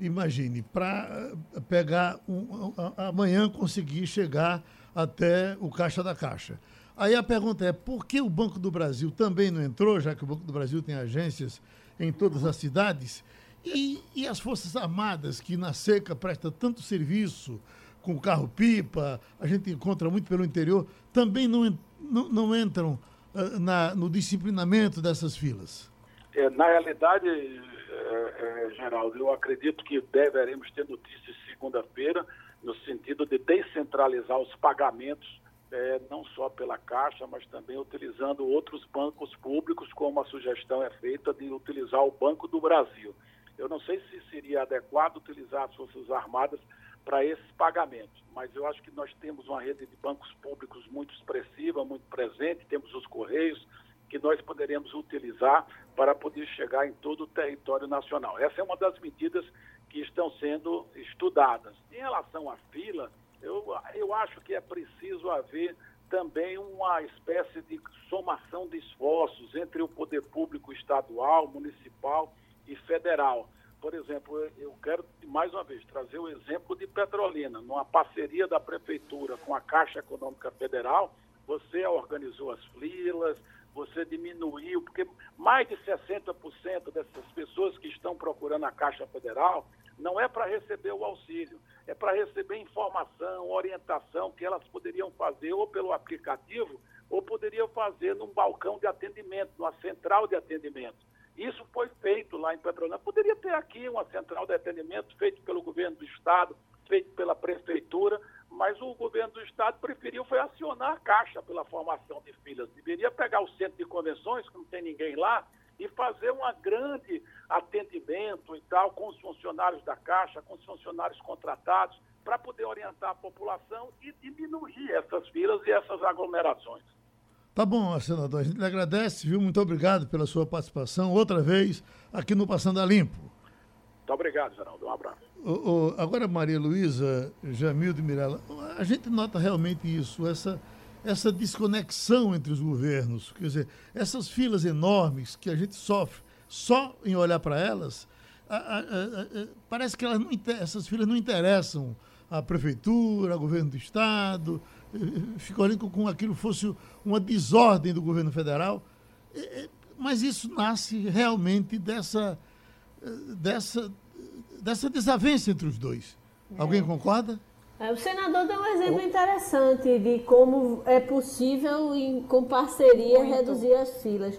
imagine, para pegar um, amanhã conseguir chegar até o caixa da Caixa. Aí a pergunta é, por que o Banco do Brasil também não entrou, já que o Banco do Brasil tem agências em todas as cidades? E, e as Forças Armadas, que na seca presta tanto serviço com carro-pipa, a gente encontra muito pelo interior, também não, não, não entram uh, na, no disciplinamento dessas filas? É, na realidade, é, é, Geraldo, eu acredito que deveremos ter notícias segunda-feira, no sentido de descentralizar os pagamentos, é, não só pela Caixa, mas também utilizando outros bancos públicos, como a sugestão é feita de utilizar o Banco do Brasil. Eu não sei se seria adequado utilizar as Forças Armadas para esses pagamentos, mas eu acho que nós temos uma rede de bancos públicos muito expressiva, muito presente, temos os Correios, que nós poderemos utilizar para poder chegar em todo o território nacional. Essa é uma das medidas que estão sendo estudadas. Em relação à fila, eu, eu acho que é preciso haver também uma espécie de somação de esforços entre o poder público estadual, municipal e federal. Por exemplo, eu quero mais uma vez trazer o exemplo de Petrolina, numa parceria da prefeitura com a Caixa Econômica Federal, você organizou as filas, você diminuiu, porque mais de 60% dessas pessoas que estão procurando a Caixa Federal não é para receber o auxílio, é para receber informação, orientação que elas poderiam fazer ou pelo aplicativo ou poderiam fazer num balcão de atendimento, numa central de atendimento. Isso foi feito lá em Petrolina. Poderia ter aqui uma central de atendimento feito pelo governo do Estado, feito pela prefeitura, mas o governo do Estado preferiu foi acionar a Caixa pela formação de filas. Deveria pegar o centro de convenções, que não tem ninguém lá, e fazer um grande atendimento e tal com os funcionários da Caixa, com os funcionários contratados, para poder orientar a população e diminuir essas filas e essas aglomerações. Tá bom, senador. A gente lhe agradece, viu? Muito obrigado pela sua participação outra vez aqui no Passando a Limpo. Muito obrigado, Geraldo. Um abraço. O, o, agora, Maria Luísa, Jamildo e Mirella, a gente nota realmente isso, essa, essa desconexão entre os governos. Quer dizer, essas filas enormes que a gente sofre só em olhar para elas, a, a, a, parece que não, essas filas não interessam à prefeitura, ao governo do Estado, ficou ali com aquilo fosse uma desordem do governo federal. Mas isso nasce realmente dessa, dessa, dessa desavença entre os dois. É. Alguém concorda? É, o senador deu um exemplo interessante de como é possível, em, com parceria, Muito. reduzir as filas.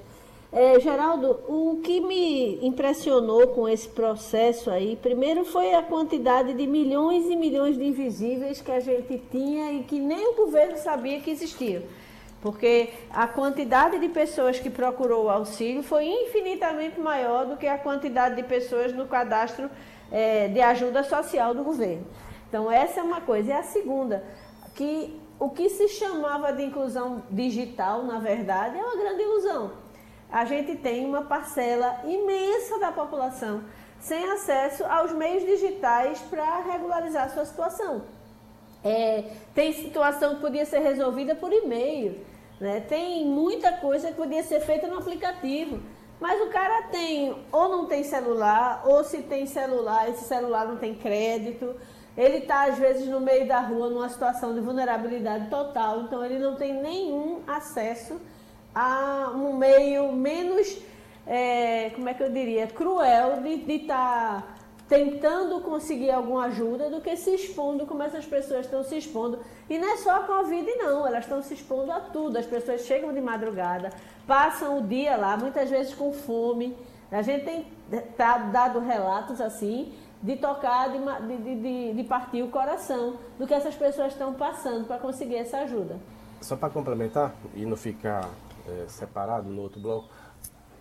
É, Geraldo, o que me impressionou com esse processo aí, primeiro foi a quantidade de milhões e milhões de invisíveis que a gente tinha e que nem o governo sabia que existiam. Porque a quantidade de pessoas que procurou o auxílio foi infinitamente maior do que a quantidade de pessoas no cadastro é, de ajuda social do governo. Então, essa é uma coisa. E a segunda, que o que se chamava de inclusão digital, na verdade, é uma grande ilusão a gente tem uma parcela imensa da população sem acesso aos meios digitais para regularizar a sua situação. É, tem situação que podia ser resolvida por e-mail, né? tem muita coisa que podia ser feita no aplicativo. Mas o cara tem, ou não tem celular, ou se tem celular, esse celular não tem crédito. Ele está, às vezes, no meio da rua, numa situação de vulnerabilidade total, então ele não tem nenhum acesso a um meio menos, é, como é que eu diria, cruel de estar tá tentando conseguir alguma ajuda do que se expondo como essas pessoas estão se expondo. E não é só a Covid, não, elas estão se expondo a tudo. As pessoas chegam de madrugada, passam o dia lá, muitas vezes com fome. A gente tem dado relatos assim de tocar, de, de, de, de partir o coração do que essas pessoas estão passando para conseguir essa ajuda. Só para complementar e não ficar é, separado no outro bloco,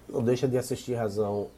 não deixa de assistir razão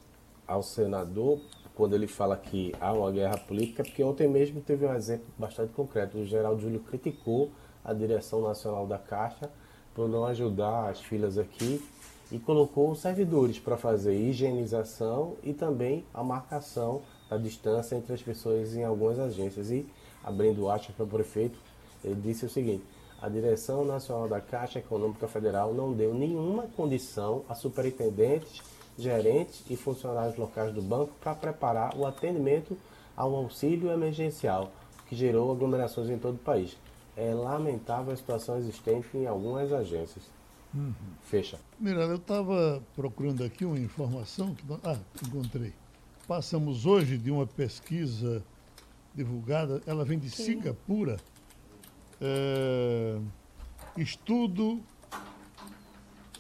ao senador quando ele fala que há uma guerra política, porque ontem mesmo teve um exemplo bastante concreto. O Geraldo Júlio criticou a direção nacional da Caixa por não ajudar as filas aqui e colocou servidores para fazer higienização e também a marcação da distância entre as pessoas em algumas agências. E, abrindo aspas para o prefeito, ele disse o seguinte: a direção nacional da Caixa Econômica Federal não deu nenhuma condição a superintendentes, gerentes e funcionários locais do banco para preparar o atendimento ao auxílio emergencial, que gerou aglomerações em todo o país. É lamentável a situação existente em algumas agências. Uhum. Fecha. Miranda, eu estava procurando aqui uma informação que. Ah, encontrei. Passamos hoje de uma pesquisa divulgada, ela vem de Sim. Singapura é, estudo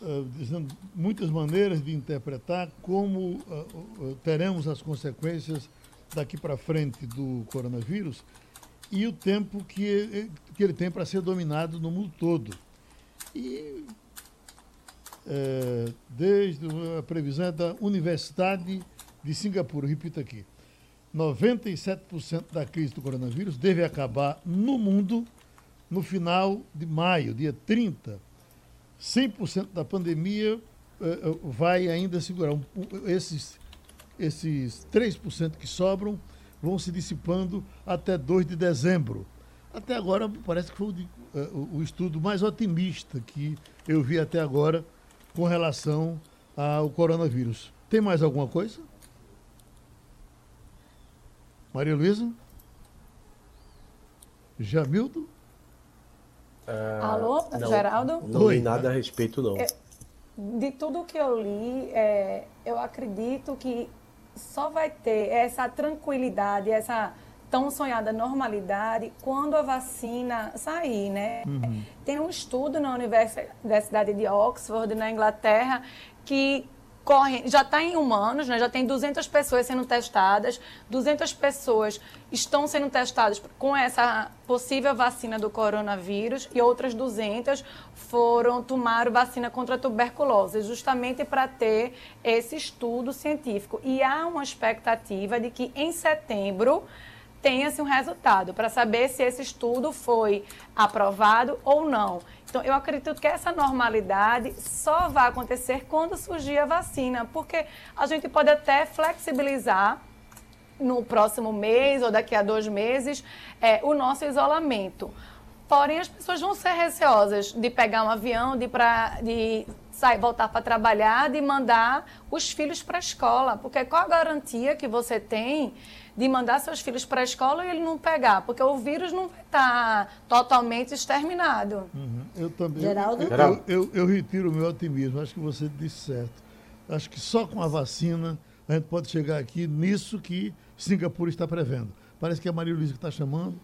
é, dizendo muitas maneiras de interpretar como é, teremos as consequências daqui para frente do coronavírus e o tempo que, que ele tem para ser dominado no mundo todo. E é, desde a previsão da Universidade de Singapura, repito aqui, 97% da crise do coronavírus deve acabar no mundo no final de maio, dia 30, 100% da pandemia uh, vai ainda segurar. Um, esses, esses 3% que sobram vão se dissipando até 2 de dezembro. até agora parece que foi o, uh, o estudo mais otimista que eu vi até agora com relação ao coronavírus. Tem mais alguma coisa? Maria Luísa? Jamildo? Uh, Alô, não, Geraldo? Não li nada a respeito, não. É, de tudo que eu li, é, eu acredito que só vai ter essa tranquilidade, essa tão sonhada normalidade quando a vacina sair, né? Uhum. Tem um estudo na Universidade de Oxford, na Inglaterra, que correm, já está em humanos, né? já tem 200 pessoas sendo testadas, 200 pessoas estão sendo testadas com essa possível vacina do coronavírus e outras 200 foram tomar vacina contra a tuberculose, justamente para ter esse estudo científico. E há uma expectativa de que em setembro tenha-se um resultado para saber se esse estudo foi aprovado ou não. Então, eu acredito que essa normalidade só vai acontecer quando surgir a vacina, porque a gente pode até flexibilizar no próximo mês ou daqui a dois meses é, o nosso isolamento. Porém, as pessoas vão ser receosas de pegar um avião, de, pra, de sair, voltar para trabalhar, de mandar os filhos para a escola. Porque qual a garantia que você tem de mandar seus filhos para a escola e ele não pegar, porque o vírus não vai estar tá totalmente exterminado. Uhum. Eu também. Geraldo? Eu, eu, eu, eu, retiro o meu otimismo, acho que você disse certo. Acho que só com a vacina a gente pode chegar aqui nisso que Singapura está prevendo. Parece que é a Maria Luísa que está chamando.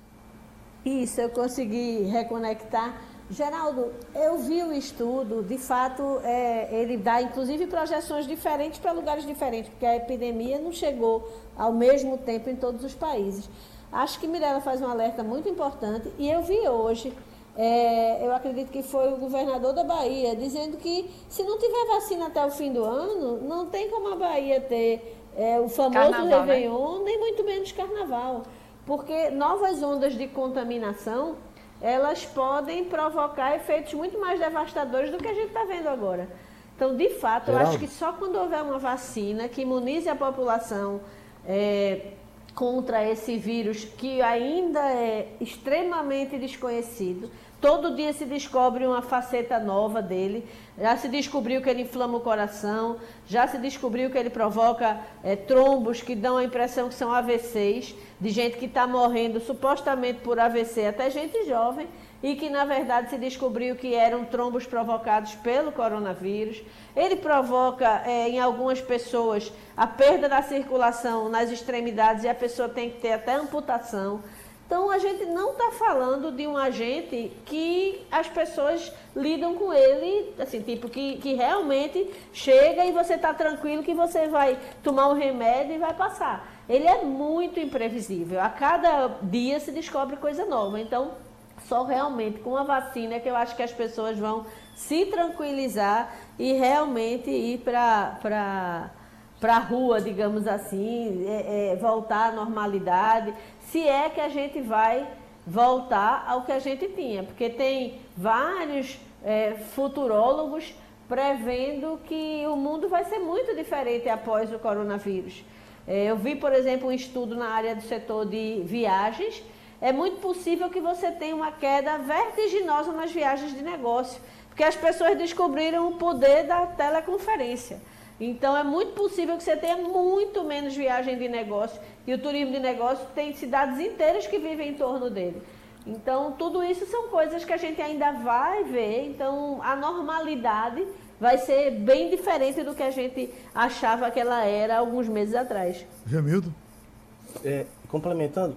Isso, eu consegui reconectar. Geraldo, eu vi o estudo, de fato, é, ele dá inclusive projeções diferentes para lugares diferentes, porque a epidemia não chegou ao mesmo tempo em todos os países. Acho que Mirella faz um alerta muito importante e eu vi hoje, é, eu acredito que foi o governador da Bahia, dizendo que se não tiver vacina até o fim do ano, não tem como a Bahia ter é, o famoso carnaval, né? Réveillon, né? nem muito menos carnaval. Porque novas ondas de contaminação elas podem provocar efeitos muito mais devastadores do que a gente está vendo agora. Então, de fato, eu acho que só quando houver uma vacina que imunize a população é, contra esse vírus que ainda é extremamente desconhecido, Todo dia se descobre uma faceta nova dele. Já se descobriu que ele inflama o coração, já se descobriu que ele provoca é, trombos que dão a impressão que são AVCs, de gente que está morrendo supostamente por AVC, até gente jovem, e que na verdade se descobriu que eram trombos provocados pelo coronavírus. Ele provoca é, em algumas pessoas a perda da circulação nas extremidades e a pessoa tem que ter até amputação. Então a gente não está falando de um agente que as pessoas lidam com ele, assim, tipo, que, que realmente chega e você está tranquilo que você vai tomar um remédio e vai passar. Ele é muito imprevisível. A cada dia se descobre coisa nova. Então, só realmente com a vacina que eu acho que as pessoas vão se tranquilizar e realmente ir para para a rua, digamos assim, é, é, voltar à normalidade se é que a gente vai voltar ao que a gente tinha, porque tem vários é, futurólogos prevendo que o mundo vai ser muito diferente após o coronavírus. É, eu vi, por exemplo, um estudo na área do setor de viagens. É muito possível que você tenha uma queda vertiginosa nas viagens de negócio, porque as pessoas descobriram o poder da teleconferência. Então é muito possível que você tenha muito menos viagem de negócio e o turismo de negócio tem cidades inteiras que vivem em torno dele. Então tudo isso são coisas que a gente ainda vai ver. Então a normalidade vai ser bem diferente do que a gente achava que ela era alguns meses atrás. Jamildo? É, complementando,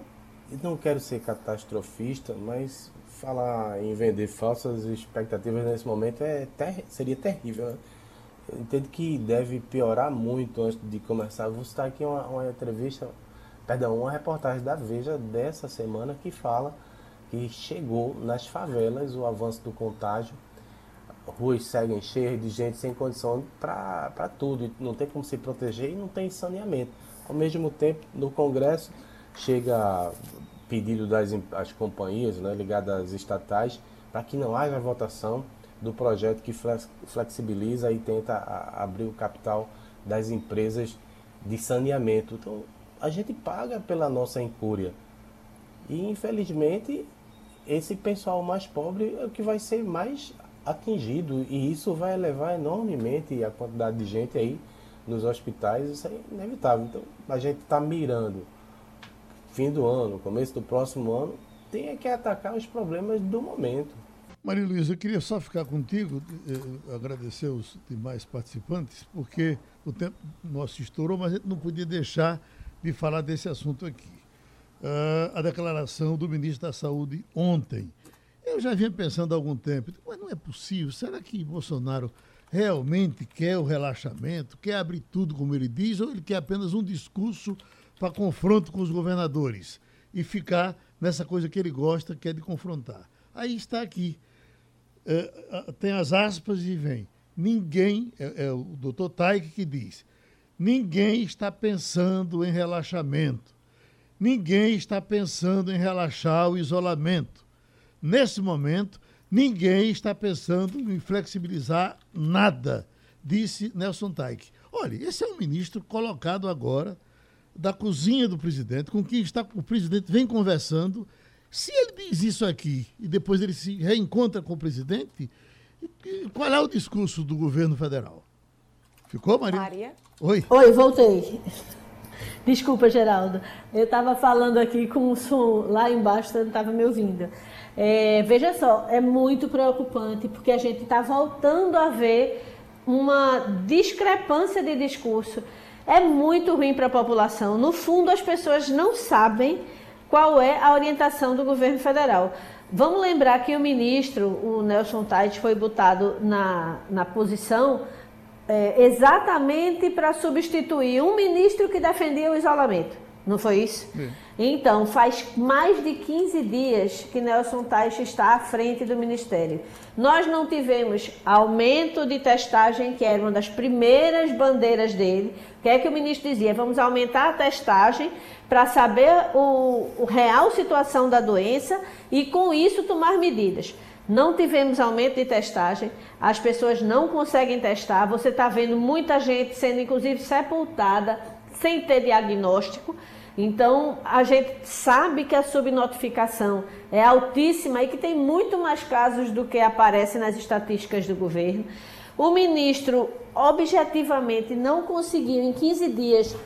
não quero ser catastrofista, mas falar em vender falsas expectativas nesse momento é ter, seria terrível. Né? Eu entendo que deve piorar muito antes de começar. Vou citar aqui uma, uma entrevista, perdão, uma reportagem da Veja dessa semana que fala que chegou nas favelas o avanço do contágio. Ruas seguem cheias de gente sem condição para tudo. Não tem como se proteger e não tem saneamento. Ao mesmo tempo, no Congresso, chega pedido das as companhias né, ligadas às estatais para que não haja votação do projeto que flexibiliza e tenta abrir o capital das empresas de saneamento. Então, a gente paga pela nossa incúria. E, infelizmente, esse pessoal mais pobre é o que vai ser mais atingido e isso vai elevar enormemente a quantidade de gente aí nos hospitais, isso é inevitável. Então, a gente está mirando fim do ano, começo do próximo ano, tem que atacar os problemas do momento. Maria Luísa, eu queria só ficar contigo, eh, agradecer os demais participantes, porque o tempo nosso estourou, mas a gente não podia deixar de falar desse assunto aqui. Uh, a declaração do ministro da Saúde ontem. Eu já vinha pensando há algum tempo, mas não é possível. Será que Bolsonaro realmente quer o relaxamento, quer abrir tudo como ele diz, ou ele quer apenas um discurso para confronto com os governadores e ficar nessa coisa que ele gosta, que é de confrontar? Aí está aqui. É, tem as aspas e vem. Ninguém, é, é o doutor Taik que diz, ninguém está pensando em relaxamento. Ninguém está pensando em relaxar o isolamento. Nesse momento, ninguém está pensando em flexibilizar nada, disse Nelson Taik. Olha, esse é um ministro colocado agora da cozinha do presidente, com quem está, o presidente vem conversando. Se ele diz isso aqui e depois ele se reencontra com o presidente, qual é o discurso do governo federal? Ficou, Maria? Maria? Oi. Oi, voltei. Desculpa, Geraldo. Eu estava falando aqui com o som lá embaixo, você não estava me ouvindo. É, veja só, é muito preocupante porque a gente está voltando a ver uma discrepância de discurso. É muito ruim para a população. No fundo, as pessoas não sabem qual é a orientação do governo federal. Vamos lembrar que o ministro, o Nelson Tait, foi botado na, na posição é, exatamente para substituir um ministro que defendia o isolamento. Não foi isso? Sim. Então, faz mais de 15 dias que Nelson Teich está à frente do Ministério. Nós não tivemos aumento de testagem, que era uma das primeiras bandeiras dele. O que é que o ministro dizia? Vamos aumentar a testagem para saber o, o real situação da doença e, com isso, tomar medidas. Não tivemos aumento de testagem, as pessoas não conseguem testar. Você está vendo muita gente sendo, inclusive, sepultada sem ter diagnóstico. Então, a gente sabe que a subnotificação é altíssima e que tem muito mais casos do que aparece nas estatísticas do governo. O ministro, objetivamente, não conseguiu em 15 dias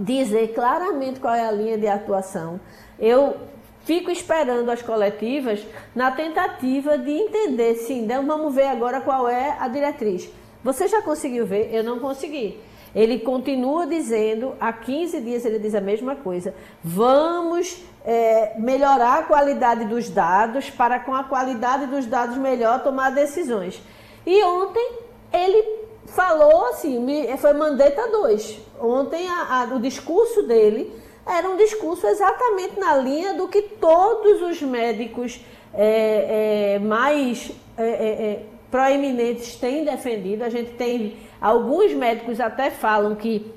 dizer claramente qual é a linha de atuação. Eu fico esperando as coletivas na tentativa de entender, sim, então vamos ver agora qual é a diretriz. Você já conseguiu ver? Eu não consegui. Ele continua dizendo, há 15 dias ele diz a mesma coisa. Vamos é, melhorar a qualidade dos dados para, com a qualidade dos dados melhor, tomar decisões. E ontem ele falou assim, foi Mandetta 2. Ontem a, a, o discurso dele era um discurso exatamente na linha do que todos os médicos é, é, mais é, é, é proeminentes têm defendido. A gente tem alguns médicos até falam que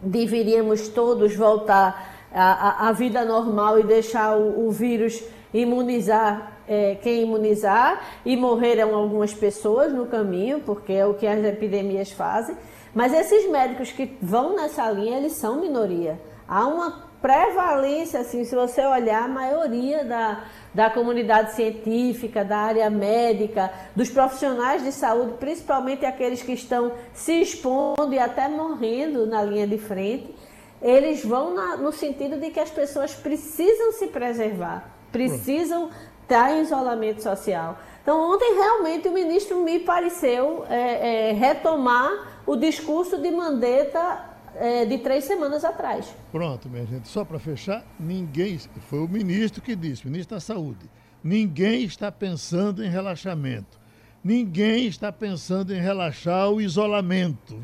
deveríamos todos voltar à, à vida normal e deixar o, o vírus imunizar é, quem imunizar e morreram algumas pessoas no caminho, porque é o que as epidemias fazem. Mas esses médicos que vão nessa linha, eles são minoria. Há uma prevalência, assim, se você olhar, a maioria da, da comunidade científica, da área médica, dos profissionais de saúde, principalmente aqueles que estão se expondo e até morrendo na linha de frente, eles vão na, no sentido de que as pessoas precisam se preservar, precisam estar em isolamento social. Então, ontem realmente o ministro me pareceu é, é, retomar o discurso de Mandetta é, de três semanas atrás. Pronto, minha gente. Só para fechar, ninguém. Foi o ministro que disse, ministro da Saúde. Ninguém está pensando em relaxamento. Ninguém está pensando em relaxar o isolamento.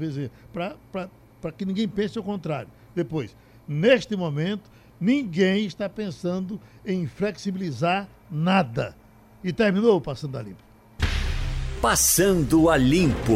Para que ninguém pense o contrário. Depois, neste momento, ninguém está pensando em flexibilizar nada. E terminou Passando a Limpo. Passando a Limpo.